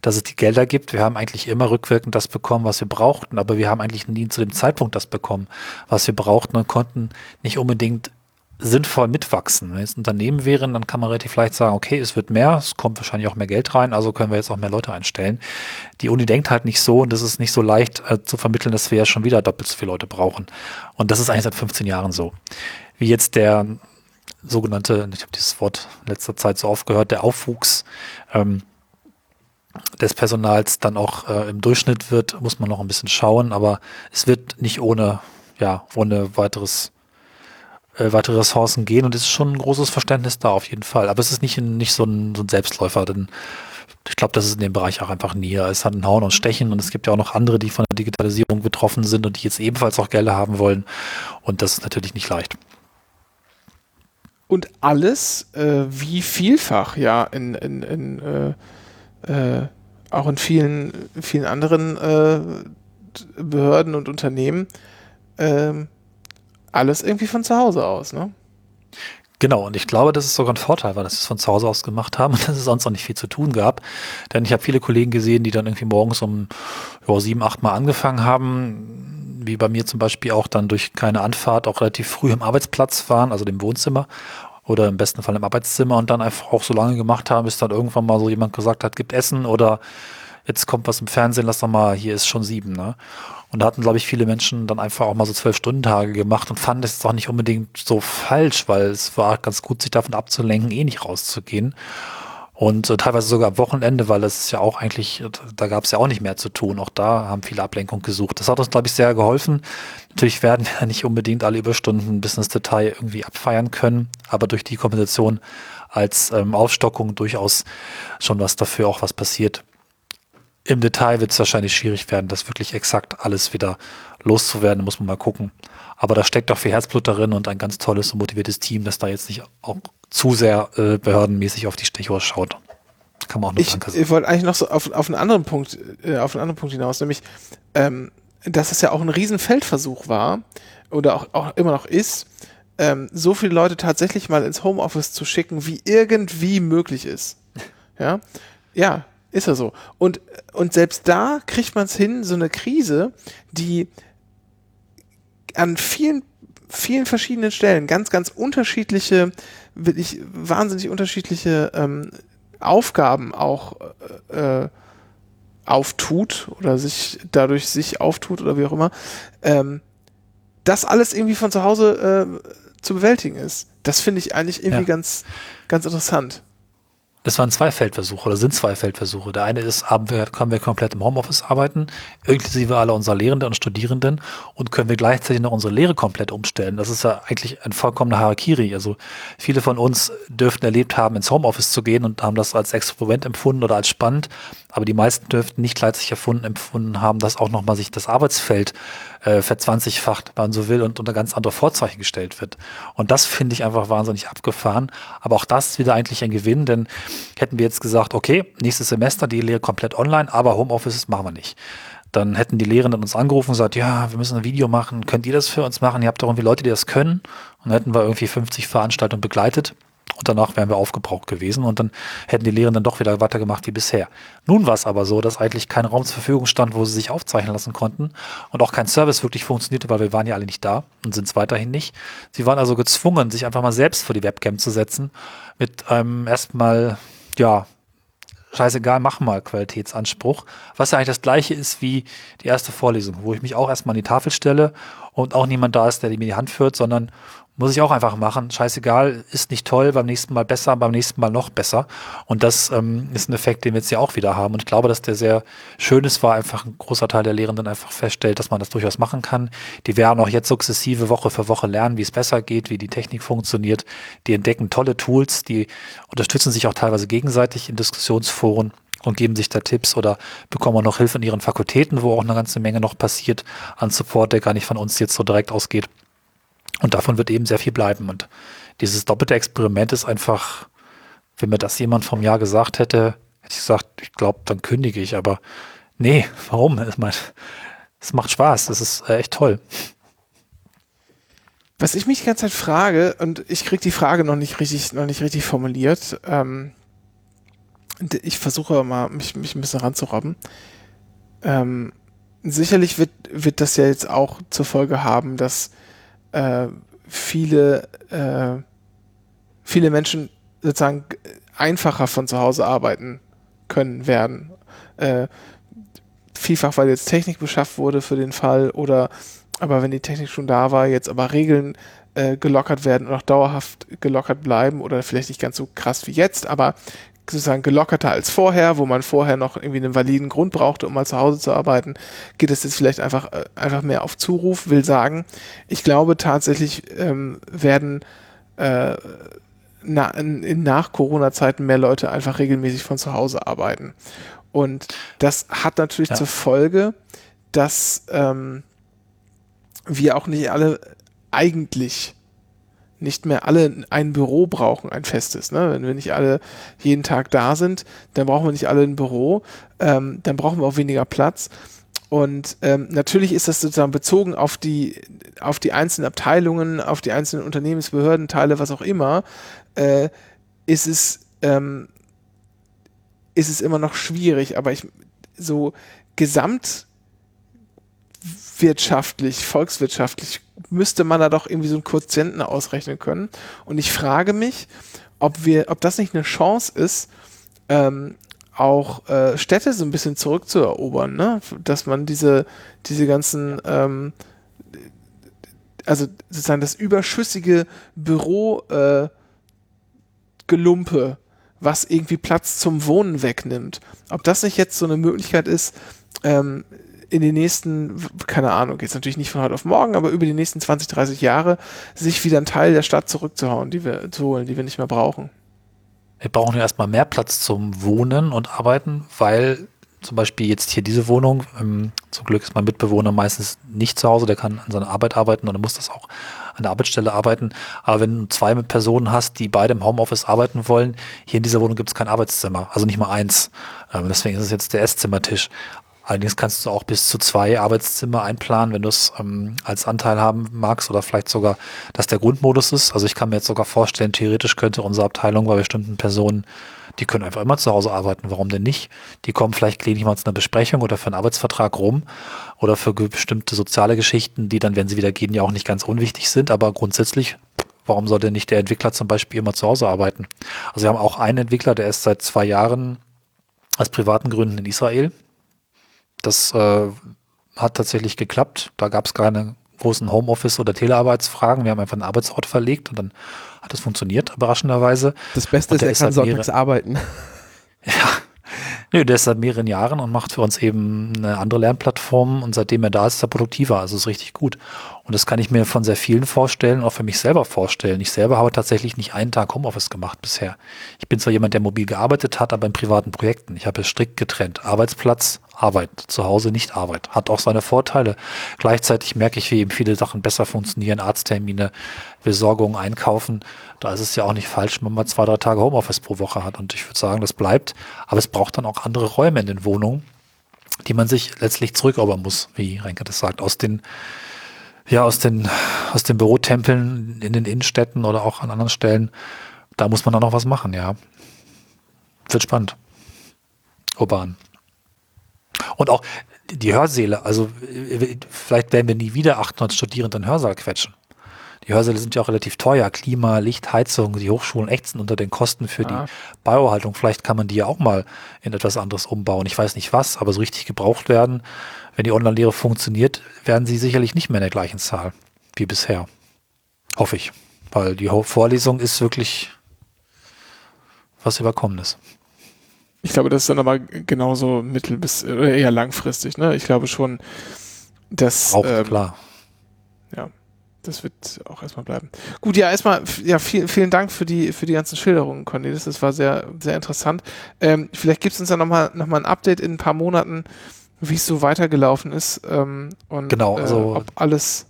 dass es die Gelder gibt. Wir haben eigentlich immer rückwirkend das bekommen, was wir brauchten, aber wir haben eigentlich nie zu dem Zeitpunkt das bekommen, was wir brauchten und konnten nicht unbedingt sinnvoll mitwachsen. Wenn es ein Unternehmen wären, dann kann man relativ leicht sagen, okay, es wird mehr, es kommt wahrscheinlich auch mehr Geld rein, also können wir jetzt auch mehr Leute einstellen. Die Uni denkt halt nicht so und es ist nicht so leicht äh, zu vermitteln, dass wir ja schon wieder doppelt so viele Leute brauchen. Und das ist eigentlich seit 15 Jahren so. Wie jetzt der sogenannte, ich habe dieses Wort in letzter Zeit so oft gehört, der Aufwuchs ähm, des Personals dann auch äh, im Durchschnitt wird, muss man noch ein bisschen schauen, aber es wird nicht ohne, ja, ohne weiteres äh, weitere Ressourcen gehen und es ist schon ein großes Verständnis da auf jeden Fall. Aber es ist nicht, nicht so, ein, so ein Selbstläufer, denn ich glaube, das ist in dem Bereich auch einfach näher. Es hat ein Hauen und Stechen und es gibt ja auch noch andere, die von der Digitalisierung betroffen sind und die jetzt ebenfalls auch Gelder haben wollen. Und das ist natürlich nicht leicht. Und alles, äh, wie vielfach, ja, in, in, in äh, äh, auch in vielen, vielen anderen äh, Behörden und Unternehmen, ähm, alles irgendwie von zu Hause aus, ne? Genau, und ich glaube, das ist sogar ein Vorteil, weil das es von zu Hause aus gemacht haben und dass es sonst noch nicht viel zu tun gab. Denn ich habe viele Kollegen gesehen, die dann irgendwie morgens um ja, sieben, acht Mal angefangen haben, wie bei mir zum Beispiel auch dann durch keine Anfahrt auch relativ früh im Arbeitsplatz waren, also dem Wohnzimmer oder im besten Fall im Arbeitszimmer und dann einfach auch so lange gemacht haben, bis dann irgendwann mal so jemand gesagt hat, gibt Essen oder jetzt kommt was im Fernsehen, lass doch mal, hier ist schon sieben. Ne? Und da hatten, glaube ich, viele Menschen dann einfach auch mal so zwölf Stunden Tage gemacht und fanden es auch nicht unbedingt so falsch, weil es war ganz gut, sich davon abzulenken, eh nicht rauszugehen. Und äh, teilweise sogar am Wochenende, weil es ist ja auch eigentlich, da gab es ja auch nicht mehr zu tun. Auch da haben viele Ablenkung gesucht. Das hat uns, glaube ich, sehr geholfen. Natürlich werden wir nicht unbedingt alle Überstunden bis ins Detail irgendwie abfeiern können, aber durch die Kompensation als ähm, Aufstockung durchaus schon was dafür auch was passiert. Im Detail wird es wahrscheinlich schwierig werden, das wirklich exakt alles wieder loszuwerden, muss man mal gucken. Aber da steckt auch viel Herzblut darin und ein ganz tolles und motiviertes Team, das da jetzt nicht auch zu sehr äh, behördenmäßig auf die Stichwort schaut. Kann man auch nur ich, sagen. Ich wollte eigentlich noch so auf, auf einen anderen Punkt, äh, auf einen anderen Punkt hinaus, nämlich, ähm, dass es ja auch ein Riesenfeldversuch war oder auch, auch immer noch ist, ähm, so viele Leute tatsächlich mal ins Homeoffice zu schicken, wie irgendwie möglich ist. Ja, ja, Ist ja so. Und, und selbst da kriegt man es hin, so eine Krise, die an vielen, vielen verschiedenen Stellen ganz, ganz unterschiedliche, wirklich wahnsinnig unterschiedliche ähm, Aufgaben auch äh, auftut oder sich dadurch sich auftut oder wie auch immer, ähm, das alles irgendwie von zu Hause äh, zu bewältigen ist. Das finde ich eigentlich irgendwie ja. ganz, ganz interessant. Das waren zwei Feldversuche oder sind zwei Feldversuche. Der eine ist, haben wir, können wir komplett im Homeoffice arbeiten, inklusive aller unserer Lehrenden und Studierenden und können wir gleichzeitig noch unsere Lehre komplett umstellen. Das ist ja eigentlich ein vollkommener Harakiri. Also viele von uns dürften erlebt haben, ins Homeoffice zu gehen und haben das als Experiment empfunden oder als spannend. Aber die meisten dürften nicht gleichzeitig erfunden, empfunden haben, dass auch nochmal sich das Arbeitsfeld äh, verzwanzigfacht, wenn man so will, und unter ganz andere Vorzeichen gestellt wird. Und das finde ich einfach wahnsinnig abgefahren. Aber auch das ist wieder eigentlich ein Gewinn, denn hätten wir jetzt gesagt, okay, nächstes Semester die Lehre komplett online, aber Homeoffice machen wir nicht dann hätten die Lehrenden uns angerufen und gesagt, ja, wir müssen ein Video machen, könnt ihr das für uns machen? Ihr habt doch irgendwie Leute, die das können. Und dann hätten wir irgendwie 50 Veranstaltungen begleitet. Und danach wären wir aufgebraucht gewesen und dann hätten die Lehrenden doch wieder weitergemacht wie bisher. Nun war es aber so, dass eigentlich kein Raum zur Verfügung stand, wo sie sich aufzeichnen lassen konnten und auch kein Service wirklich funktionierte, weil wir waren ja alle nicht da und sind es weiterhin nicht. Sie waren also gezwungen, sich einfach mal selbst vor die Webcam zu setzen mit einem erstmal, ja, scheißegal, mach mal Qualitätsanspruch, was ja eigentlich das gleiche ist wie die erste Vorlesung, wo ich mich auch erstmal an die Tafel stelle und auch niemand da ist, der mir die Hand führt, sondern muss ich auch einfach machen. Scheißegal, ist nicht toll, beim nächsten Mal besser, beim nächsten Mal noch besser. Und das ähm, ist ein Effekt, den wir jetzt ja auch wieder haben. Und ich glaube, dass der sehr schön ist, war einfach ein großer Teil der Lehrenden einfach feststellt, dass man das durchaus machen kann. Die werden auch jetzt sukzessive Woche für Woche lernen, wie es besser geht, wie die Technik funktioniert. Die entdecken tolle Tools, die unterstützen sich auch teilweise gegenseitig in Diskussionsforen und geben sich da Tipps oder bekommen auch noch Hilfe in ihren Fakultäten, wo auch eine ganze Menge noch passiert an Support, der gar nicht von uns jetzt so direkt ausgeht. Und davon wird eben sehr viel bleiben. Und dieses doppelte Experiment ist einfach, wenn mir das jemand vom Jahr gesagt hätte, hätte ich gesagt, ich glaube, dann kündige ich. Aber nee, warum? Ich meine, es macht Spaß. Das ist äh, echt toll. Was ich mich die ganze Zeit frage, und ich kriege die Frage noch nicht richtig, noch nicht richtig formuliert, ähm, ich versuche mal, mich, mich ein bisschen ranzurobben. Ähm, sicherlich wird, wird das ja jetzt auch zur Folge haben, dass äh, viele, äh, viele Menschen sozusagen einfacher von zu Hause arbeiten können werden. Äh, vielfach, weil jetzt Technik beschafft wurde für den Fall oder aber wenn die Technik schon da war, jetzt aber Regeln äh, gelockert werden und auch dauerhaft gelockert bleiben oder vielleicht nicht ganz so krass wie jetzt, aber sozusagen gelockerter als vorher, wo man vorher noch irgendwie einen validen Grund brauchte, um mal zu Hause zu arbeiten, geht es jetzt vielleicht einfach, äh, einfach mehr auf Zuruf, will sagen, ich glaube tatsächlich ähm, werden äh, na, in, in Nach-Corona-Zeiten mehr Leute einfach regelmäßig von zu Hause arbeiten. Und das hat natürlich ja. zur Folge, dass ähm, wir auch nicht alle eigentlich nicht mehr alle ein Büro brauchen, ein festes. Ne? Wenn wir nicht alle jeden Tag da sind, dann brauchen wir nicht alle ein Büro, ähm, dann brauchen wir auch weniger Platz. Und ähm, natürlich ist das sozusagen bezogen auf die, auf die einzelnen Abteilungen, auf die einzelnen Unternehmensbehörden, Teile, was auch immer, äh, ist es, ähm, ist es immer noch schwierig. Aber ich, so gesamt wirtschaftlich, volkswirtschaftlich müsste man da doch irgendwie so einen Quotienten ausrechnen können. Und ich frage mich, ob wir, ob das nicht eine Chance ist, ähm, auch äh, Städte so ein bisschen zurückzuerobern, ne? Dass man diese, diese ganzen, ähm, also sozusagen das überschüssige Büro äh, Gelumpe, was irgendwie Platz zum Wohnen wegnimmt. Ob das nicht jetzt so eine Möglichkeit ist, ähm, in den nächsten, keine Ahnung, jetzt natürlich nicht von heute auf morgen, aber über die nächsten 20, 30 Jahre sich wieder einen Teil der Stadt zurückzuhauen, die wir zu holen, die wir nicht mehr brauchen. Wir brauchen ja erstmal mehr Platz zum Wohnen und Arbeiten, weil zum Beispiel jetzt hier diese Wohnung, ähm, zum Glück ist mein Mitbewohner meistens nicht zu Hause, der kann an seiner Arbeit arbeiten oder muss das auch an der Arbeitsstelle arbeiten. Aber wenn du zwei Personen hast, die beide im Homeoffice arbeiten wollen, hier in dieser Wohnung gibt es kein Arbeitszimmer, also nicht mal eins. Ähm, deswegen ist es jetzt der Esszimmertisch. Allerdings kannst du auch bis zu zwei Arbeitszimmer einplanen, wenn du es ähm, als Anteil haben magst oder vielleicht sogar, dass der Grundmodus ist. Also ich kann mir jetzt sogar vorstellen, theoretisch könnte unsere Abteilung bei bestimmten Personen, die können einfach immer zu Hause arbeiten. Warum denn nicht? Die kommen vielleicht gelegentlich mal zu einer Besprechung oder für einen Arbeitsvertrag rum oder für bestimmte soziale Geschichten, die dann, wenn sie wieder gehen, ja auch nicht ganz unwichtig sind. Aber grundsätzlich warum sollte nicht der Entwickler zum Beispiel immer zu Hause arbeiten? Also wir haben auch einen Entwickler, der ist seit zwei Jahren aus privaten Gründen in Israel. Das äh, hat tatsächlich geklappt. Da gab es keine großen Homeoffice- oder Telearbeitsfragen. Wir haben einfach einen Arbeitsort verlegt und dann hat es funktioniert, überraschenderweise. Das Beste ist, er kann sonntags arbeiten. Ja, Nö, der ist seit mehreren Jahren und macht für uns eben eine andere Lernplattform und seitdem er da ist, ist er produktiver. Also ist richtig gut. Und das kann ich mir von sehr vielen vorstellen, auch für mich selber vorstellen. Ich selber habe tatsächlich nicht einen Tag Homeoffice gemacht bisher. Ich bin zwar jemand, der mobil gearbeitet hat, aber in privaten Projekten. Ich habe es strikt getrennt. Arbeitsplatz, Arbeit. Zu Hause nicht Arbeit. Hat auch seine Vorteile. Gleichzeitig merke ich, wie eben viele Sachen besser funktionieren. Arzttermine, Besorgung, Einkaufen. Da ist es ja auch nicht falsch, wenn man zwei, drei Tage Homeoffice pro Woche hat. Und ich würde sagen, das bleibt. Aber es braucht dann auch andere Räume in den Wohnungen, die man sich letztlich zurückerobern muss, wie Renke das sagt, aus den ja, aus den, aus den Bürotempeln in den Innenstädten oder auch an anderen Stellen. Da muss man dann noch was machen, ja. Wird spannend. Urban. Und auch die Hörsäle, also vielleicht werden wir nie wieder 800 Studierende in Hörsaal quetschen. Die Hörsäle sind ja auch relativ teuer. Klima, Licht, Heizung, die Hochschulen ächzen unter den Kosten für ja. die Bauerhaltung. Vielleicht kann man die ja auch mal in etwas anderes umbauen. Ich weiß nicht was, aber so richtig gebraucht werden, wenn die Online-Lehre funktioniert, werden sie sicherlich nicht mehr in der gleichen Zahl wie bisher. Hoffe ich. Weil die Vorlesung ist wirklich was Überkommenes. Ich glaube, das ist dann aber genauso mittel- bis eher langfristig. Ne? Ich glaube schon, dass. Auch ähm, klar. Ja das wird auch erstmal bleiben. Gut, ja, erstmal, ja, viel, vielen Dank für die, für die ganzen Schilderungen, Cornelis. Das war sehr, sehr interessant. Ähm, vielleicht gibt es uns ja nochmal noch mal ein Update in ein paar Monaten, wie es so weitergelaufen ist ähm, und genau, also, äh, ob alles.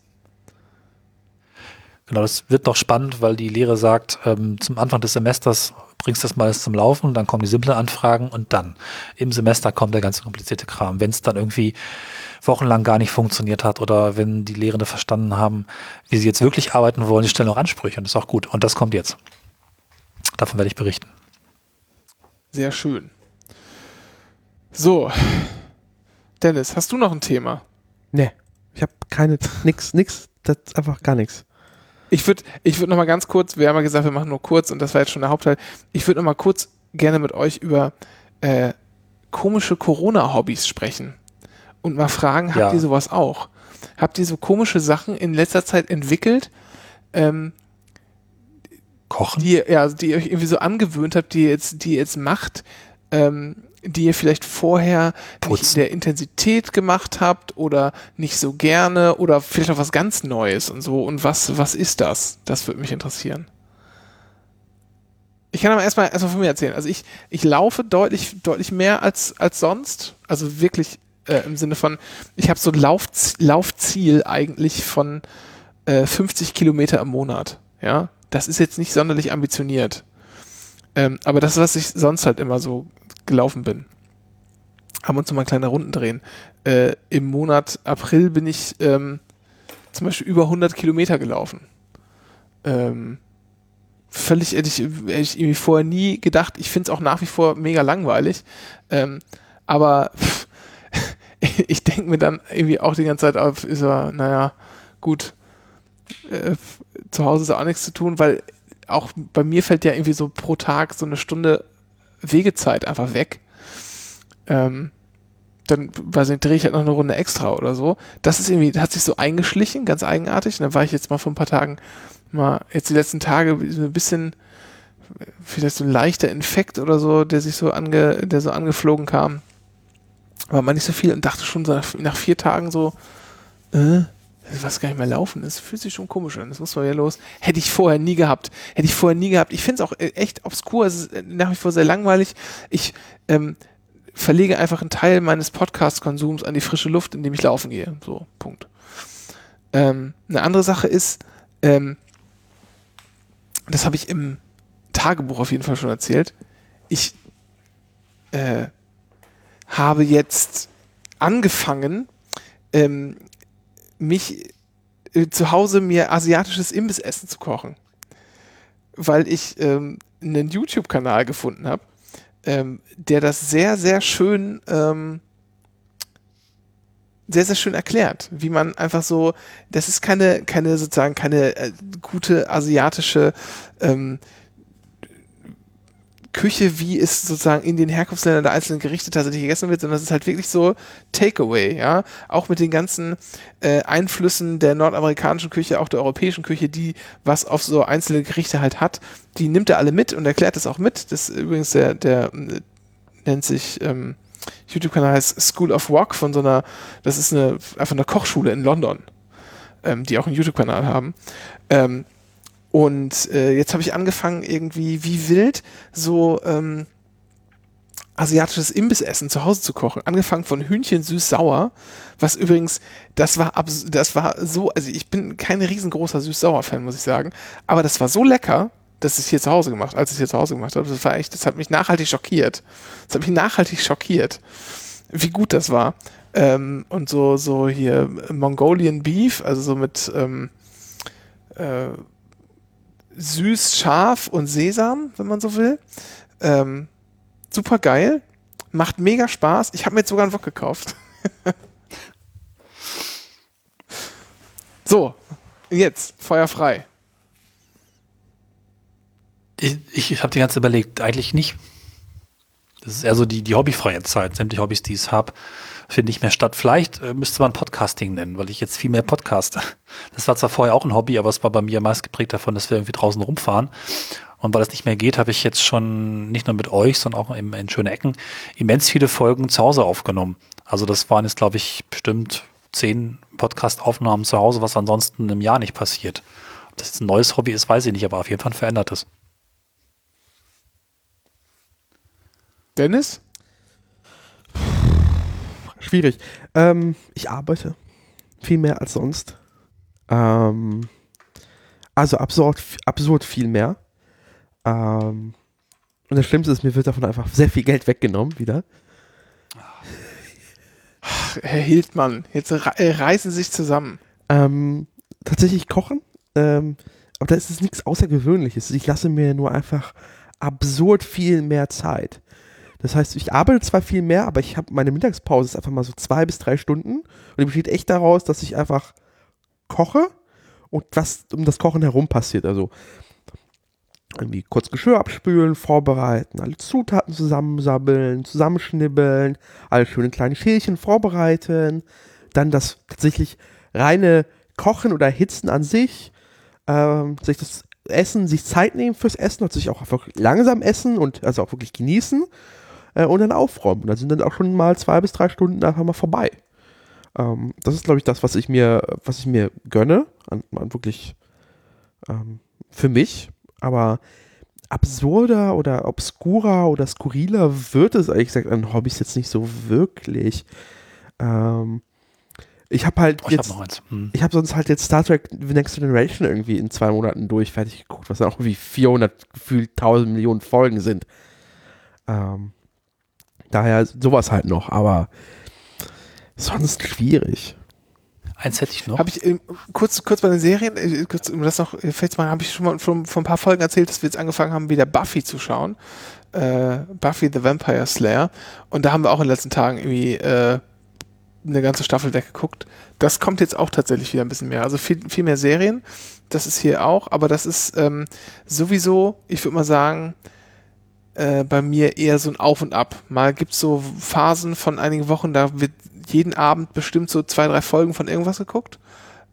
Genau, das wird noch spannend, weil die Lehre sagt, ähm, zum Anfang des Semesters bringst du das mal zum Laufen, dann kommen die simple Anfragen und dann im Semester kommt der ganze komplizierte Kram. Wenn es dann irgendwie wochenlang gar nicht funktioniert hat oder wenn die Lehrende verstanden haben, wie sie jetzt wirklich arbeiten wollen, die stellen auch Ansprüche und das ist auch gut. Und das kommt jetzt. Davon werde ich berichten. Sehr schön. So. Dennis, hast du noch ein Thema? Nee. Ich habe keine, nix, nix, das ist einfach gar nichts. Ich würde ich würd noch mal ganz kurz, wir haben ja gesagt, wir machen nur kurz und das war jetzt schon der Hauptteil. Ich würde noch mal kurz gerne mit euch über äh, komische Corona-Hobbys sprechen und mal fragen, habt ja. ihr sowas auch? Habt ihr so komische Sachen in letzter Zeit entwickelt? Ähm, Kochen? Die, ja, die ihr euch irgendwie so angewöhnt habt, die ihr jetzt, die ihr jetzt macht, ähm, die ihr vielleicht vorher Putzen. nicht in der Intensität gemacht habt oder nicht so gerne oder vielleicht auch was ganz Neues und so. Und was, was ist das? Das würde mich interessieren. Ich kann aber erstmal, erstmal von mir erzählen. Also ich, ich laufe deutlich, deutlich mehr als, als sonst. Also wirklich äh, im Sinne von, ich habe so Lauf, Laufziel eigentlich von äh, 50 Kilometer im Monat. Ja, das ist jetzt nicht sonderlich ambitioniert. Ähm, aber das ist, was ich sonst halt immer so gelaufen bin. Haben uns mal kleine Runden drehen. Äh, Im Monat April bin ich ähm, zum Beispiel über 100 Kilometer gelaufen. Ähm, völlig hätte ich, hätte ich irgendwie vorher nie gedacht. Ich finde es auch nach wie vor mega langweilig. Ähm, aber pff, ich denke mir dann irgendwie auch die ganze Zeit auf, ist er, naja, gut, äh, zu Hause ist auch nichts zu tun, weil auch bei mir fällt ja irgendwie so pro Tag so eine Stunde Wegezeit einfach weg. Ähm, dann, weiß nicht, drehe ich halt noch eine Runde extra oder so. Das ist irgendwie, hat sich so eingeschlichen, ganz eigenartig. Und dann war ich jetzt mal vor ein paar Tagen mal, jetzt die letzten Tage so ein bisschen, vielleicht so ein leichter Infekt oder so, der sich so ange, der so angeflogen kam war man nicht so viel und dachte schon nach, vier Tagen so, äh, was gar nicht mehr laufen das fühlt sich schon komisch an, das muss mal ja los. Hätte ich vorher nie gehabt. Hätte ich vorher nie gehabt. Ich finde es auch äh, echt obskur, es ist äh, nach wie vor sehr langweilig. Ich ähm, verlege einfach einen Teil meines Podcast-Konsums an die frische Luft, indem ich laufen gehe. So, Punkt. Ähm, eine andere Sache ist, ähm, das habe ich im Tagebuch auf jeden Fall schon erzählt. Ich äh, habe jetzt angefangen, ähm, mich äh, zu Hause mir asiatisches Imbissessen zu kochen. Weil ich ähm, einen YouTube-Kanal gefunden habe, ähm, der das sehr, sehr schön ähm, sehr, sehr schön erklärt, wie man einfach so, das ist keine, keine sozusagen keine äh, gute asiatische ähm, Küche, wie es sozusagen in den Herkunftsländern der einzelnen Gerichte tatsächlich gegessen wird, sondern es ist halt wirklich so Takeaway, ja. Auch mit den ganzen äh, Einflüssen der nordamerikanischen Küche, auch der europäischen Küche, die was auf so einzelne Gerichte halt hat, die nimmt er alle mit und erklärt es auch mit. Das ist übrigens der, der äh, nennt sich ähm, YouTube-Kanal heißt School of Wok von so einer, das ist eine, einfach eine Kochschule in London, ähm, die auch einen YouTube-Kanal haben. Ähm, und äh, jetzt habe ich angefangen, irgendwie wie wild so ähm, asiatisches Imbissessen zu Hause zu kochen. Angefangen von Hühnchen süß-sauer, was übrigens, das war das war so, also ich bin kein riesengroßer süß-sauer-Fan, muss ich sagen, aber das war so lecker, dass ich hier zu Hause gemacht, als ich hier zu Hause gemacht habe. Das war echt, das hat mich nachhaltig schockiert. Das hat mich nachhaltig schockiert, wie gut das war. Ähm, und so, so hier Mongolian Beef, also so mit ähm, äh, süß, scharf und Sesam, wenn man so will. Ähm, super geil. Macht mega Spaß. Ich habe mir jetzt sogar einen Wok gekauft. so, jetzt, Feuer frei. Ich, ich habe die ganze überlegt, eigentlich nicht. Das ist eher so die, die hobbyfreie Zeit. Sämtliche Hobbys, die ich habe, finde ich mehr statt. Vielleicht äh, müsste man Podcasting nennen, weil ich jetzt viel mehr podcaste. Das war zwar vorher auch ein Hobby, aber es war bei mir meist geprägt davon, dass wir irgendwie draußen rumfahren. Und weil es nicht mehr geht, habe ich jetzt schon nicht nur mit euch, sondern auch in, in schöne Ecken immens viele Folgen zu Hause aufgenommen. Also das waren jetzt, glaube ich, bestimmt zehn Podcast-Aufnahmen zu Hause, was ansonsten im Jahr nicht passiert. Ob das jetzt ein neues Hobby ist, weiß ich nicht, aber auf jeden Fall verändert es. Dennis? Schwierig. Ähm, ich arbeite viel mehr als sonst. Ähm, also absurd, absurd viel mehr. Ähm, und das Schlimmste ist, mir wird davon einfach sehr viel Geld weggenommen wieder. Herr Hildmann, jetzt äh, reißen Sie sich zusammen. Ähm, tatsächlich kochen, ähm, aber da ist es nichts Außergewöhnliches. Ich lasse mir nur einfach absurd viel mehr Zeit. Das heißt, ich arbeite zwar viel mehr, aber ich habe meine Mittagspause ist einfach mal so zwei bis drei Stunden und die besteht echt daraus, dass ich einfach koche und was um das Kochen herum passiert. Also irgendwie kurz Geschirr abspülen, vorbereiten, alle Zutaten zusammensammeln, zusammenschnibbeln, alle schöne kleine Schälchen vorbereiten, dann das tatsächlich reine Kochen oder Hitzen an sich, ähm, sich das Essen, sich Zeit nehmen fürs Essen und sich auch einfach langsam essen und also auch wirklich genießen äh, und dann aufräumen. Und dann sind dann auch schon mal zwei bis drei Stunden einfach mal vorbei. Ähm, das ist, glaube ich, das, was ich mir, was ich mir gönne, an, an wirklich ähm, für mich. Aber absurder oder obskurer oder skurriler wird es ehrlich gesagt an Hobbys jetzt nicht so wirklich. Ähm, ich habe halt oh, jetzt, ich habe hm. hab sonst halt jetzt Star Trek The Next Generation irgendwie in zwei Monaten durch fertig geguckt, was dann auch wie 400 gefühlt 1000 Millionen Folgen sind. Ähm, Daher sowas halt noch, aber sonst schwierig. Eins hätte ich noch. Habe ich äh, kurz, kurz bei den Serien, äh, kurz, um das noch fällt mal, habe ich schon mal von, von ein paar Folgen erzählt, dass wir jetzt angefangen haben, wieder Buffy zu schauen. Äh, Buffy the Vampire Slayer. Und da haben wir auch in den letzten Tagen irgendwie äh, eine ganze Staffel weggeguckt. Das kommt jetzt auch tatsächlich wieder ein bisschen mehr. Also viel, viel mehr Serien. Das ist hier auch, aber das ist ähm, sowieso, ich würde mal sagen, äh, bei mir eher so ein Auf und Ab. Mal gibt es so Phasen von einigen Wochen, da wird jeden Abend bestimmt so zwei, drei Folgen von irgendwas geguckt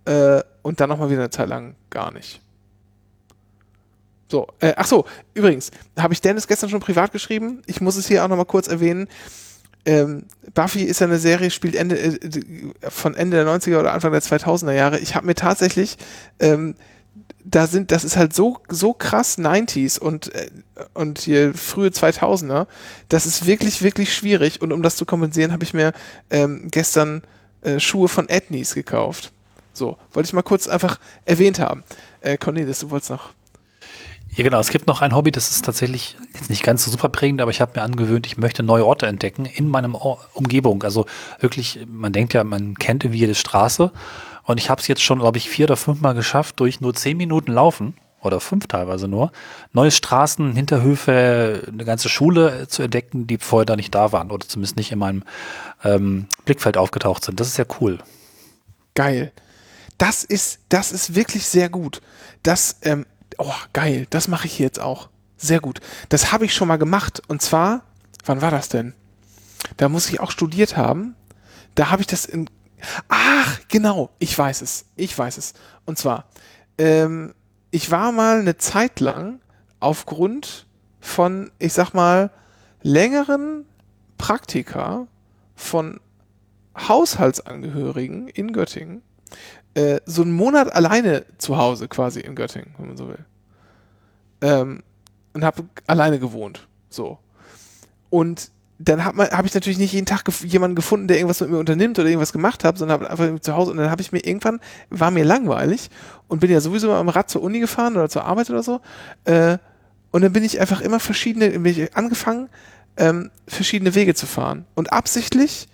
äh, und dann nochmal wieder eine Zeit lang gar nicht. So, äh, ach so, übrigens, habe ich Dennis gestern schon privat geschrieben. Ich muss es hier auch nochmal kurz erwähnen. Ähm, Buffy ist ja eine Serie, spielt Ende, äh, von Ende der 90er oder Anfang der 2000er Jahre. Ich habe mir tatsächlich ähm, da sind, das ist halt so, so krass 90s und, äh, und hier frühe 2000er. Das ist wirklich, wirklich schwierig. Und um das zu kompensieren, habe ich mir ähm, gestern äh, Schuhe von Etnies gekauft. So, wollte ich mal kurz einfach erwähnt haben. Äh, Cornelis, du wolltest noch. Ja, genau. Es gibt noch ein Hobby, das ist tatsächlich jetzt nicht ganz so super prägend, aber ich habe mir angewöhnt, ich möchte neue Orte entdecken in meinem Umgebung. Also wirklich, man denkt ja, man kennt irgendwie jede Straße. Und ich habe es jetzt schon, glaube ich, vier oder fünf Mal geschafft, durch nur zehn Minuten Laufen oder fünf teilweise nur, neue Straßen, Hinterhöfe, eine ganze Schule zu entdecken, die vorher da nicht da waren oder zumindest nicht in meinem ähm, Blickfeld aufgetaucht sind. Das ist ja cool. Geil. Das ist, das ist wirklich sehr gut. Das, ähm, oh, geil, das mache ich jetzt auch. Sehr gut. Das habe ich schon mal gemacht. Und zwar, wann war das denn? Da muss ich auch studiert haben. Da habe ich das in. Ach, genau, ich weiß es. Ich weiß es. Und zwar, ähm, ich war mal eine Zeit lang aufgrund von, ich sag mal, längeren Praktika von Haushaltsangehörigen in Göttingen äh, so einen Monat alleine zu Hause quasi in Göttingen, wenn man so will. Ähm, und habe alleine gewohnt. So. Und dann habe hab ich natürlich nicht jeden Tag gef jemanden gefunden, der irgendwas mit mir unternimmt oder irgendwas gemacht hat, sondern hab einfach zu Hause und dann habe ich mir irgendwann, war mir langweilig und bin ja sowieso mal am Rad zur Uni gefahren oder zur Arbeit oder so. Äh, und dann bin ich einfach immer verschiedene, bin ich angefangen, ähm, verschiedene Wege zu fahren. Und absichtlich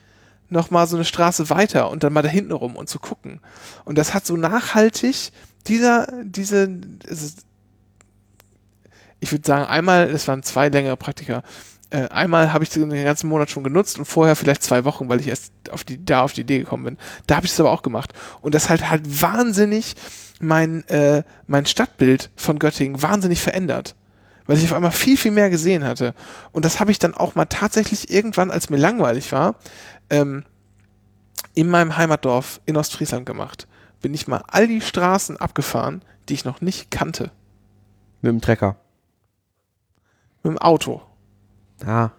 noch mal so eine Straße weiter und dann mal da hinten rum und zu gucken. Und das hat so nachhaltig dieser, diese, ich würde sagen, einmal, es waren zwei längere Praktika, äh, einmal habe ich den ganzen Monat schon genutzt und vorher vielleicht zwei Wochen, weil ich erst auf die, da auf die Idee gekommen bin. Da habe ich es aber auch gemacht. Und das hat halt wahnsinnig mein, äh, mein Stadtbild von Göttingen wahnsinnig verändert. Weil ich auf einmal viel, viel mehr gesehen hatte. Und das habe ich dann auch mal tatsächlich irgendwann, als mir langweilig war, ähm, in meinem Heimatdorf in Ostfriesland gemacht. Bin ich mal all die Straßen abgefahren, die ich noch nicht kannte. Mit dem Trecker. Mit dem Auto. Ah.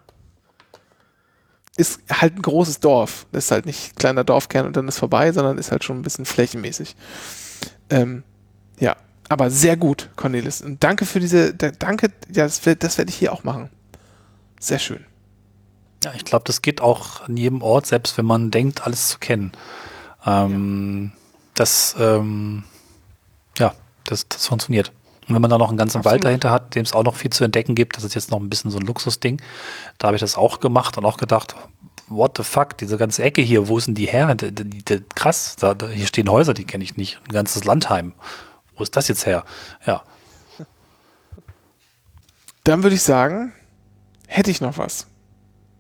Ist halt ein großes Dorf. Das ist halt nicht kleiner Dorfkern und dann ist vorbei, sondern ist halt schon ein bisschen flächenmäßig. Ähm, ja, aber sehr gut, Cornelis. Und danke für diese, danke, ja, das, das werde ich hier auch machen. Sehr schön. Ja, ich glaube, das geht auch an jedem Ort, selbst wenn man denkt, alles zu kennen. Ähm, ja. Das, ähm, ja, das, das funktioniert. Und wenn man da noch einen ganzen Absolut. Wald dahinter hat, dem es auch noch viel zu entdecken gibt, das ist jetzt noch ein bisschen so ein Luxusding. Da habe ich das auch gemacht und auch gedacht, what the fuck, diese ganze Ecke hier, wo ist denn die her? Die, krass, da, da, hier stehen Häuser, die kenne ich nicht. Ein ganzes Landheim. Wo ist das jetzt her? Ja. Dann würde ich sagen, hätte ich noch was.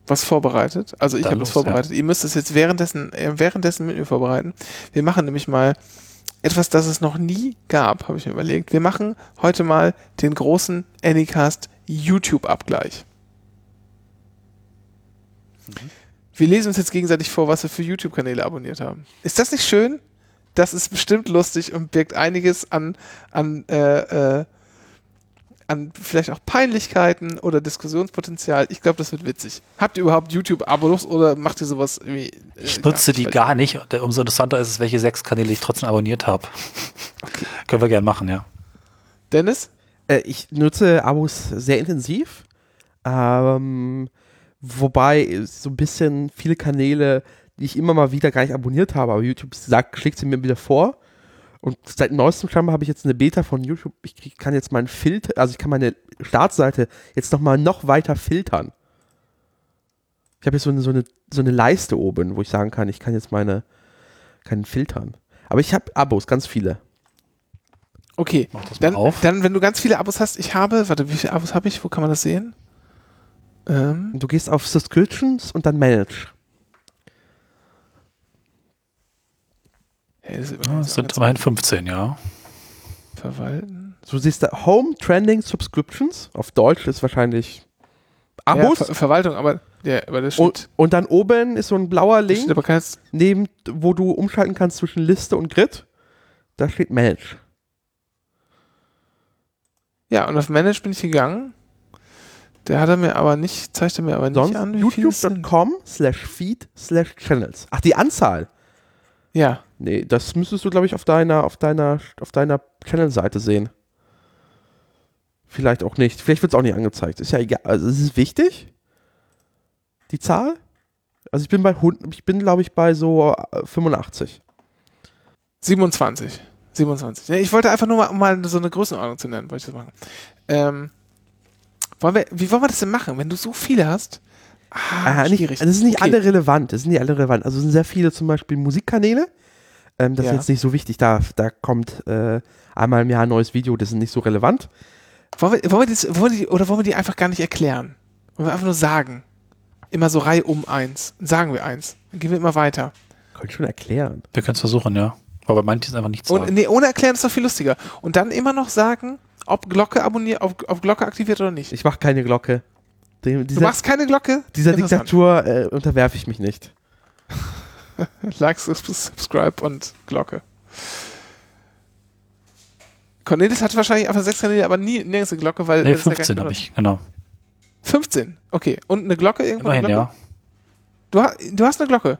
Was vorbereitet. Also ich habe es vorbereitet. Ja. Ihr müsst es jetzt währenddessen, äh, währenddessen mit mir vorbereiten. Wir machen nämlich mal etwas, das es noch nie gab, habe ich mir überlegt. Wir machen heute mal den großen Anycast YouTube-Abgleich. Mhm. Wir lesen uns jetzt gegenseitig vor, was wir für YouTube-Kanäle abonniert haben. Ist das nicht schön? Das ist bestimmt lustig und birgt einiges an, an äh, äh, an vielleicht auch Peinlichkeiten oder Diskussionspotenzial. Ich glaube, das wird witzig. Habt ihr überhaupt YouTube-Abos oder macht ihr sowas irgendwie? Äh, ich nutze die gar nicht. Umso interessanter ist es, welche sechs Kanäle ich trotzdem abonniert habe. Okay. Können wir gerne machen, ja. Dennis? Äh, ich nutze Abos sehr intensiv. Ähm, wobei so ein bisschen viele Kanäle, die ich immer mal wieder gar nicht abonniert habe, aber YouTube sagt, schlägt sie mir wieder vor. Und seit neuestem scheinbar habe ich jetzt eine Beta von YouTube. Ich kann jetzt meinen Filter, also ich kann meine Startseite jetzt nochmal noch weiter filtern. Ich habe jetzt so eine, so, eine, so eine Leiste oben, wo ich sagen kann, ich kann jetzt meine, kann filtern. Aber ich habe Abos, ganz viele. Okay, dann, dann, wenn du ganz viele Abos hast, ich habe, warte, wie viele Abos habe ich? Wo kann man das sehen? Ähm. Du gehst auf Subscriptions und dann Manage. Sind immerhin 15, ja. Verwalten. So siehst du Home Trending Subscriptions. Auf Deutsch ist wahrscheinlich Abos. Ja, Ver Verwaltung, aber, ja, aber das steht. Und, und, dann oben ist so ein blauer Link, aber neben, wo du umschalten kannst zwischen Liste und Grid. Da steht Manage. Ja, und auf Manage bin ich gegangen. Der hat er mir aber nicht, zeigt er mir aber nicht Sonst an. YouTube.com slash feed slash channels. Ach, die Anzahl. Ja. Nee, das müsstest du, glaube ich, auf deiner, auf deiner, auf deiner Channel-Seite sehen. Vielleicht auch nicht. Vielleicht wird es auch nicht angezeigt. Ist ja egal. Also ist es wichtig? Die Zahl? Also ich bin bei ich bin, glaube ich, bei so 85. 27. 27. Ich wollte einfach nur mal, um mal so eine Größenordnung zu nennen, wollte ich das machen. Ähm, wollen wir, wie wollen wir das denn machen, wenn du so viele hast? Ah, nicht, also das sind nicht okay. alle relevant. Das sind nicht alle relevant. Also es sind sehr viele zum Beispiel Musikkanäle. Ähm, das ja. ist jetzt nicht so wichtig. Da, da kommt äh, einmal im Jahr ein neues Video. Das ist nicht so relevant. Wollen wir, wollen wir das, wollen wir die, oder wollen wir die einfach gar nicht erklären? Wollen wir einfach nur sagen? Immer so Reihe um eins. sagen wir eins. Dann gehen wir immer weiter. Könnt schon erklären. Wir können es versuchen, ja. Aber manches einfach nicht sagen. Und, nee, ohne erklären ist doch viel lustiger. Und dann immer noch sagen, ob Glocke abonniert, ob, ob Glocke aktiviert oder nicht. Ich mache keine Glocke. Dieser, du machst keine Glocke? Dieser Diktatur äh, unterwerfe ich mich nicht. like, subscribe und Glocke. Cornelis hat wahrscheinlich einfach sechs Kanäle, aber nie nirgends eine Glocke, weil. Nee, 15 ja habe ich, genau. 15, okay. Und eine Glocke irgendwo? Immerhin, Glocke? ja. Du, du hast eine Glocke?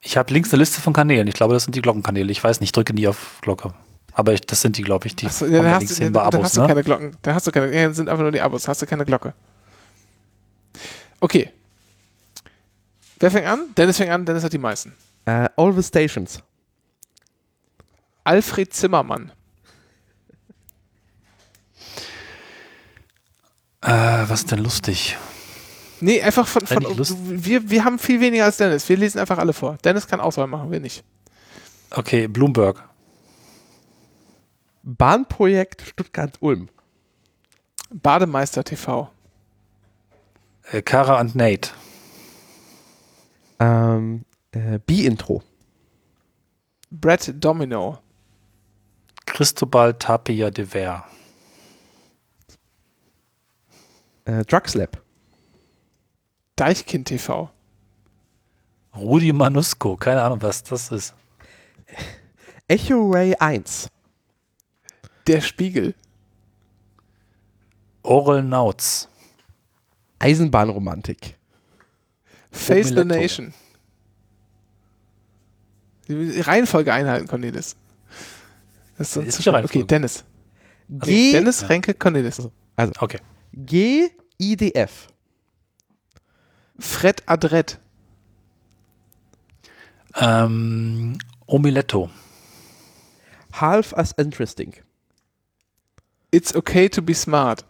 Ich habe links eine Liste von Kanälen. Ich glaube, das sind die Glockenkanäle. Ich weiß nicht, ich drücke nie auf Glocke. Aber ich, das sind die, glaube ich, die Achso, ja, dann, hast du, ja, Abos, dann hast du ne? keine Glocken. Dann hast du keine, ja, sind einfach nur die Abos, hast du keine Glocke. Okay. Wer fängt an? Dennis fängt an, Dennis hat die meisten. Uh, all the Stations. Alfred Zimmermann. Äh, was ist denn lustig? Nee, einfach von, von wir, wir haben viel weniger als Dennis. Wir lesen einfach alle vor. Dennis kann Auswahl machen, wir nicht. Okay, Bloomberg. Bahnprojekt Stuttgart-Ulm. Bademeister TV. Äh, Kara und Nate. Ähm, äh, B-Intro. Brett Domino. Cristobal Tapia de Ver. Äh, Drugslab. Deichkind TV. Rudi Manusco, keine Ahnung, was das ist. Echo Ray 1. Der Spiegel. Oral Nauts. Eisenbahnromantik. Face the Nation. Die Reihenfolge einhalten, Cornelis. Das ist, ist schon, okay, Dennis. G Dennis, Renke, Cornelis. Also, okay. G-I-D-F. Fred Adret. Ähm, Omiletto. Half as interesting. It's okay to be smart.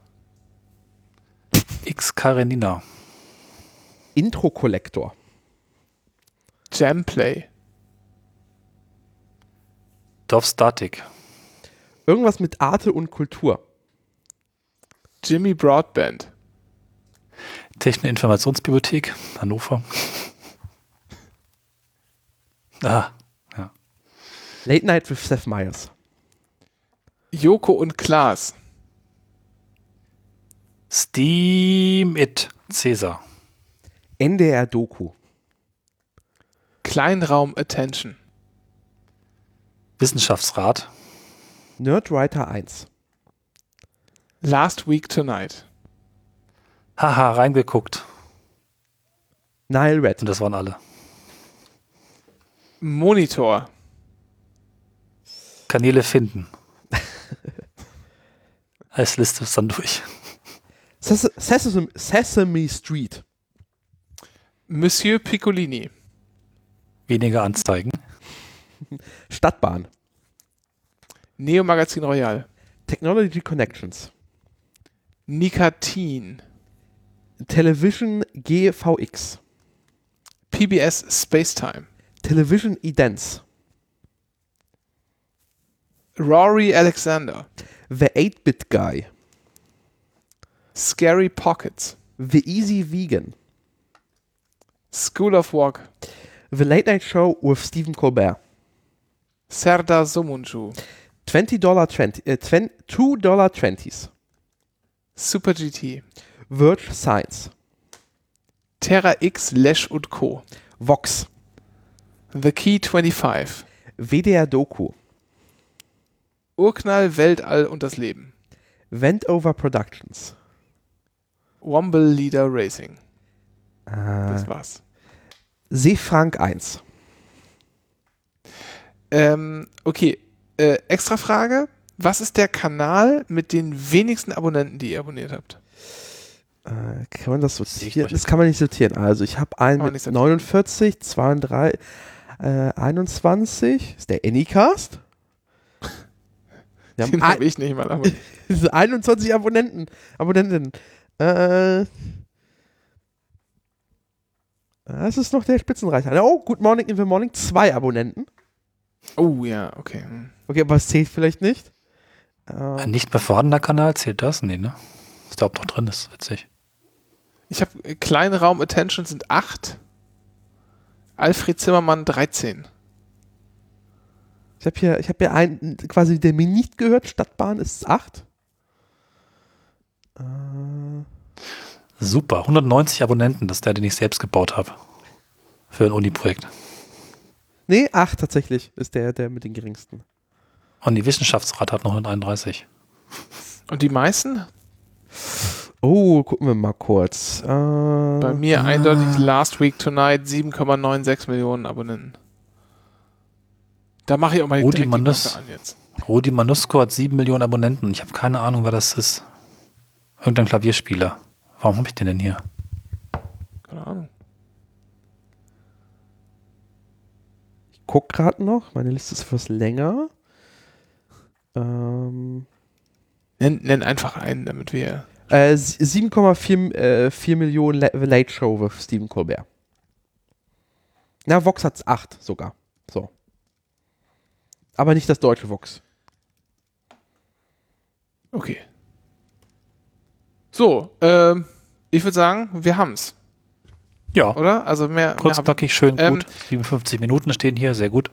X Karenina. Intro Collector. Jamplay. Dorf Static. Irgendwas mit Arte und Kultur. Jimmy Broadband. Technik-Informationsbibliothek, Hannover. ah, ja. Late Night with Seth Meyers. Joko und Klaas. Steam It, Cäsar. NDR Doku. Kleinraum Attention. Wissenschaftsrat. Nerdwriter 1. Last Week Tonight. Haha, reingeguckt. Nile Red. Und das waren alle. Monitor. Kanäle finden. Als Liste ist dann durch. Ses Sesame, Sesame Street. Monsieur Piccolini. Weniger Anzeigen. Stadtbahn. Neo Magazin Royal. Technology Connections. Nikatin. Television GVX. PBS Spacetime. Television Edents. Rory Alexander. The 8-Bit Guy. Scary Pockets. The Easy Vegan. School of Walk. The Late Night Show with Stephen Colbert. Serdar Somunju. $20 20, äh, $2 Super GT. Verge Science. Terra X, Lash und Co. Vox. The Key 25. WDR Doku. Urknall, Weltall und das Leben. Ventover Productions. Womble Leader Racing. Äh, das war's. Seefrank 1. Ähm, okay, äh, extra Frage. Was ist der Kanal mit den wenigsten Abonnenten, die ihr abonniert habt? Äh, kann man das sortieren? Das kann man nicht sortieren. Also ich habe einen mit 49, 32, äh, 21. Ist der Anycast? Den habe ich nicht mal. Aber 21 Abonnenten. Abonnentinnen. Äh, das ist noch der Spitzenreiter. Oh, Good Morning in the Morning. Zwei Abonnenten. oh ja, okay. Okay, aber es zählt vielleicht nicht. Ein Äh, nicht mehr vorhandener Kanal, zählt das? Nee, ne? Was da überhaupt noch drin ist, witzig. Ich habe kleine Raum Attention sind 8. Alfred Zimmermann 13. ich habe hier, ich hab hier einen, quasi, der mir nicht gehört. Stadtbahn ist 8. Äh, Super, 190 Abonnenten, das ist der, den ich selbst gebaut habe. Für ein Uni-Projekt. nee, 8 tatsächlich ist der, der mit den geringsten. Und die Wissenschaftsrat hat noch 131. Und die meisten? Oh, gucken wir mal kurz. Äh, Bei mir eindeutig Last Week Tonight 7,96 Millionen Abonnenten. Da mache ich auch mal die Rudi Manus. An jetzt. Rudi Manusko hat 7 Millionen Abonnenten. Ich habe keine Ahnung, wer das ist. Irgendein Klavierspieler. Warum habe ich den denn hier? Keine Ahnung. Ich guck gerade noch. Meine Liste ist etwas länger. Ähm, Nenn, nenn einfach einen, damit wir. äh, 7,4 äh, 4 Millionen Late Show with Stephen Colbert. Na, Vox hat's 8 sogar. So. Aber nicht das deutsche Vox. Okay. So, ähm, ich würde sagen, wir haben's, Ja, oder? Also mehr. kurz, mehr knackig, schön Ähm, gut. 57 Minuten stehen hier, sehr gut.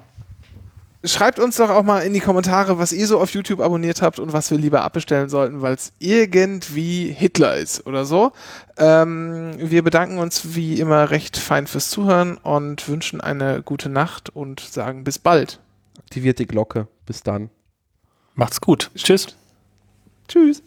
Schreibt uns doch auch mal in die Kommentare, was ihr so auf YouTube abonniert habt und was wir lieber abbestellen sollten, weil es irgendwie Hitler ist oder so. Ähm, wir bedanken uns wie immer recht fein fürs Zuhören und wünschen eine gute Nacht und sagen bis bald. Aktiviert die Glocke. Bis dann. Macht's gut. Tschüss. Tschüss.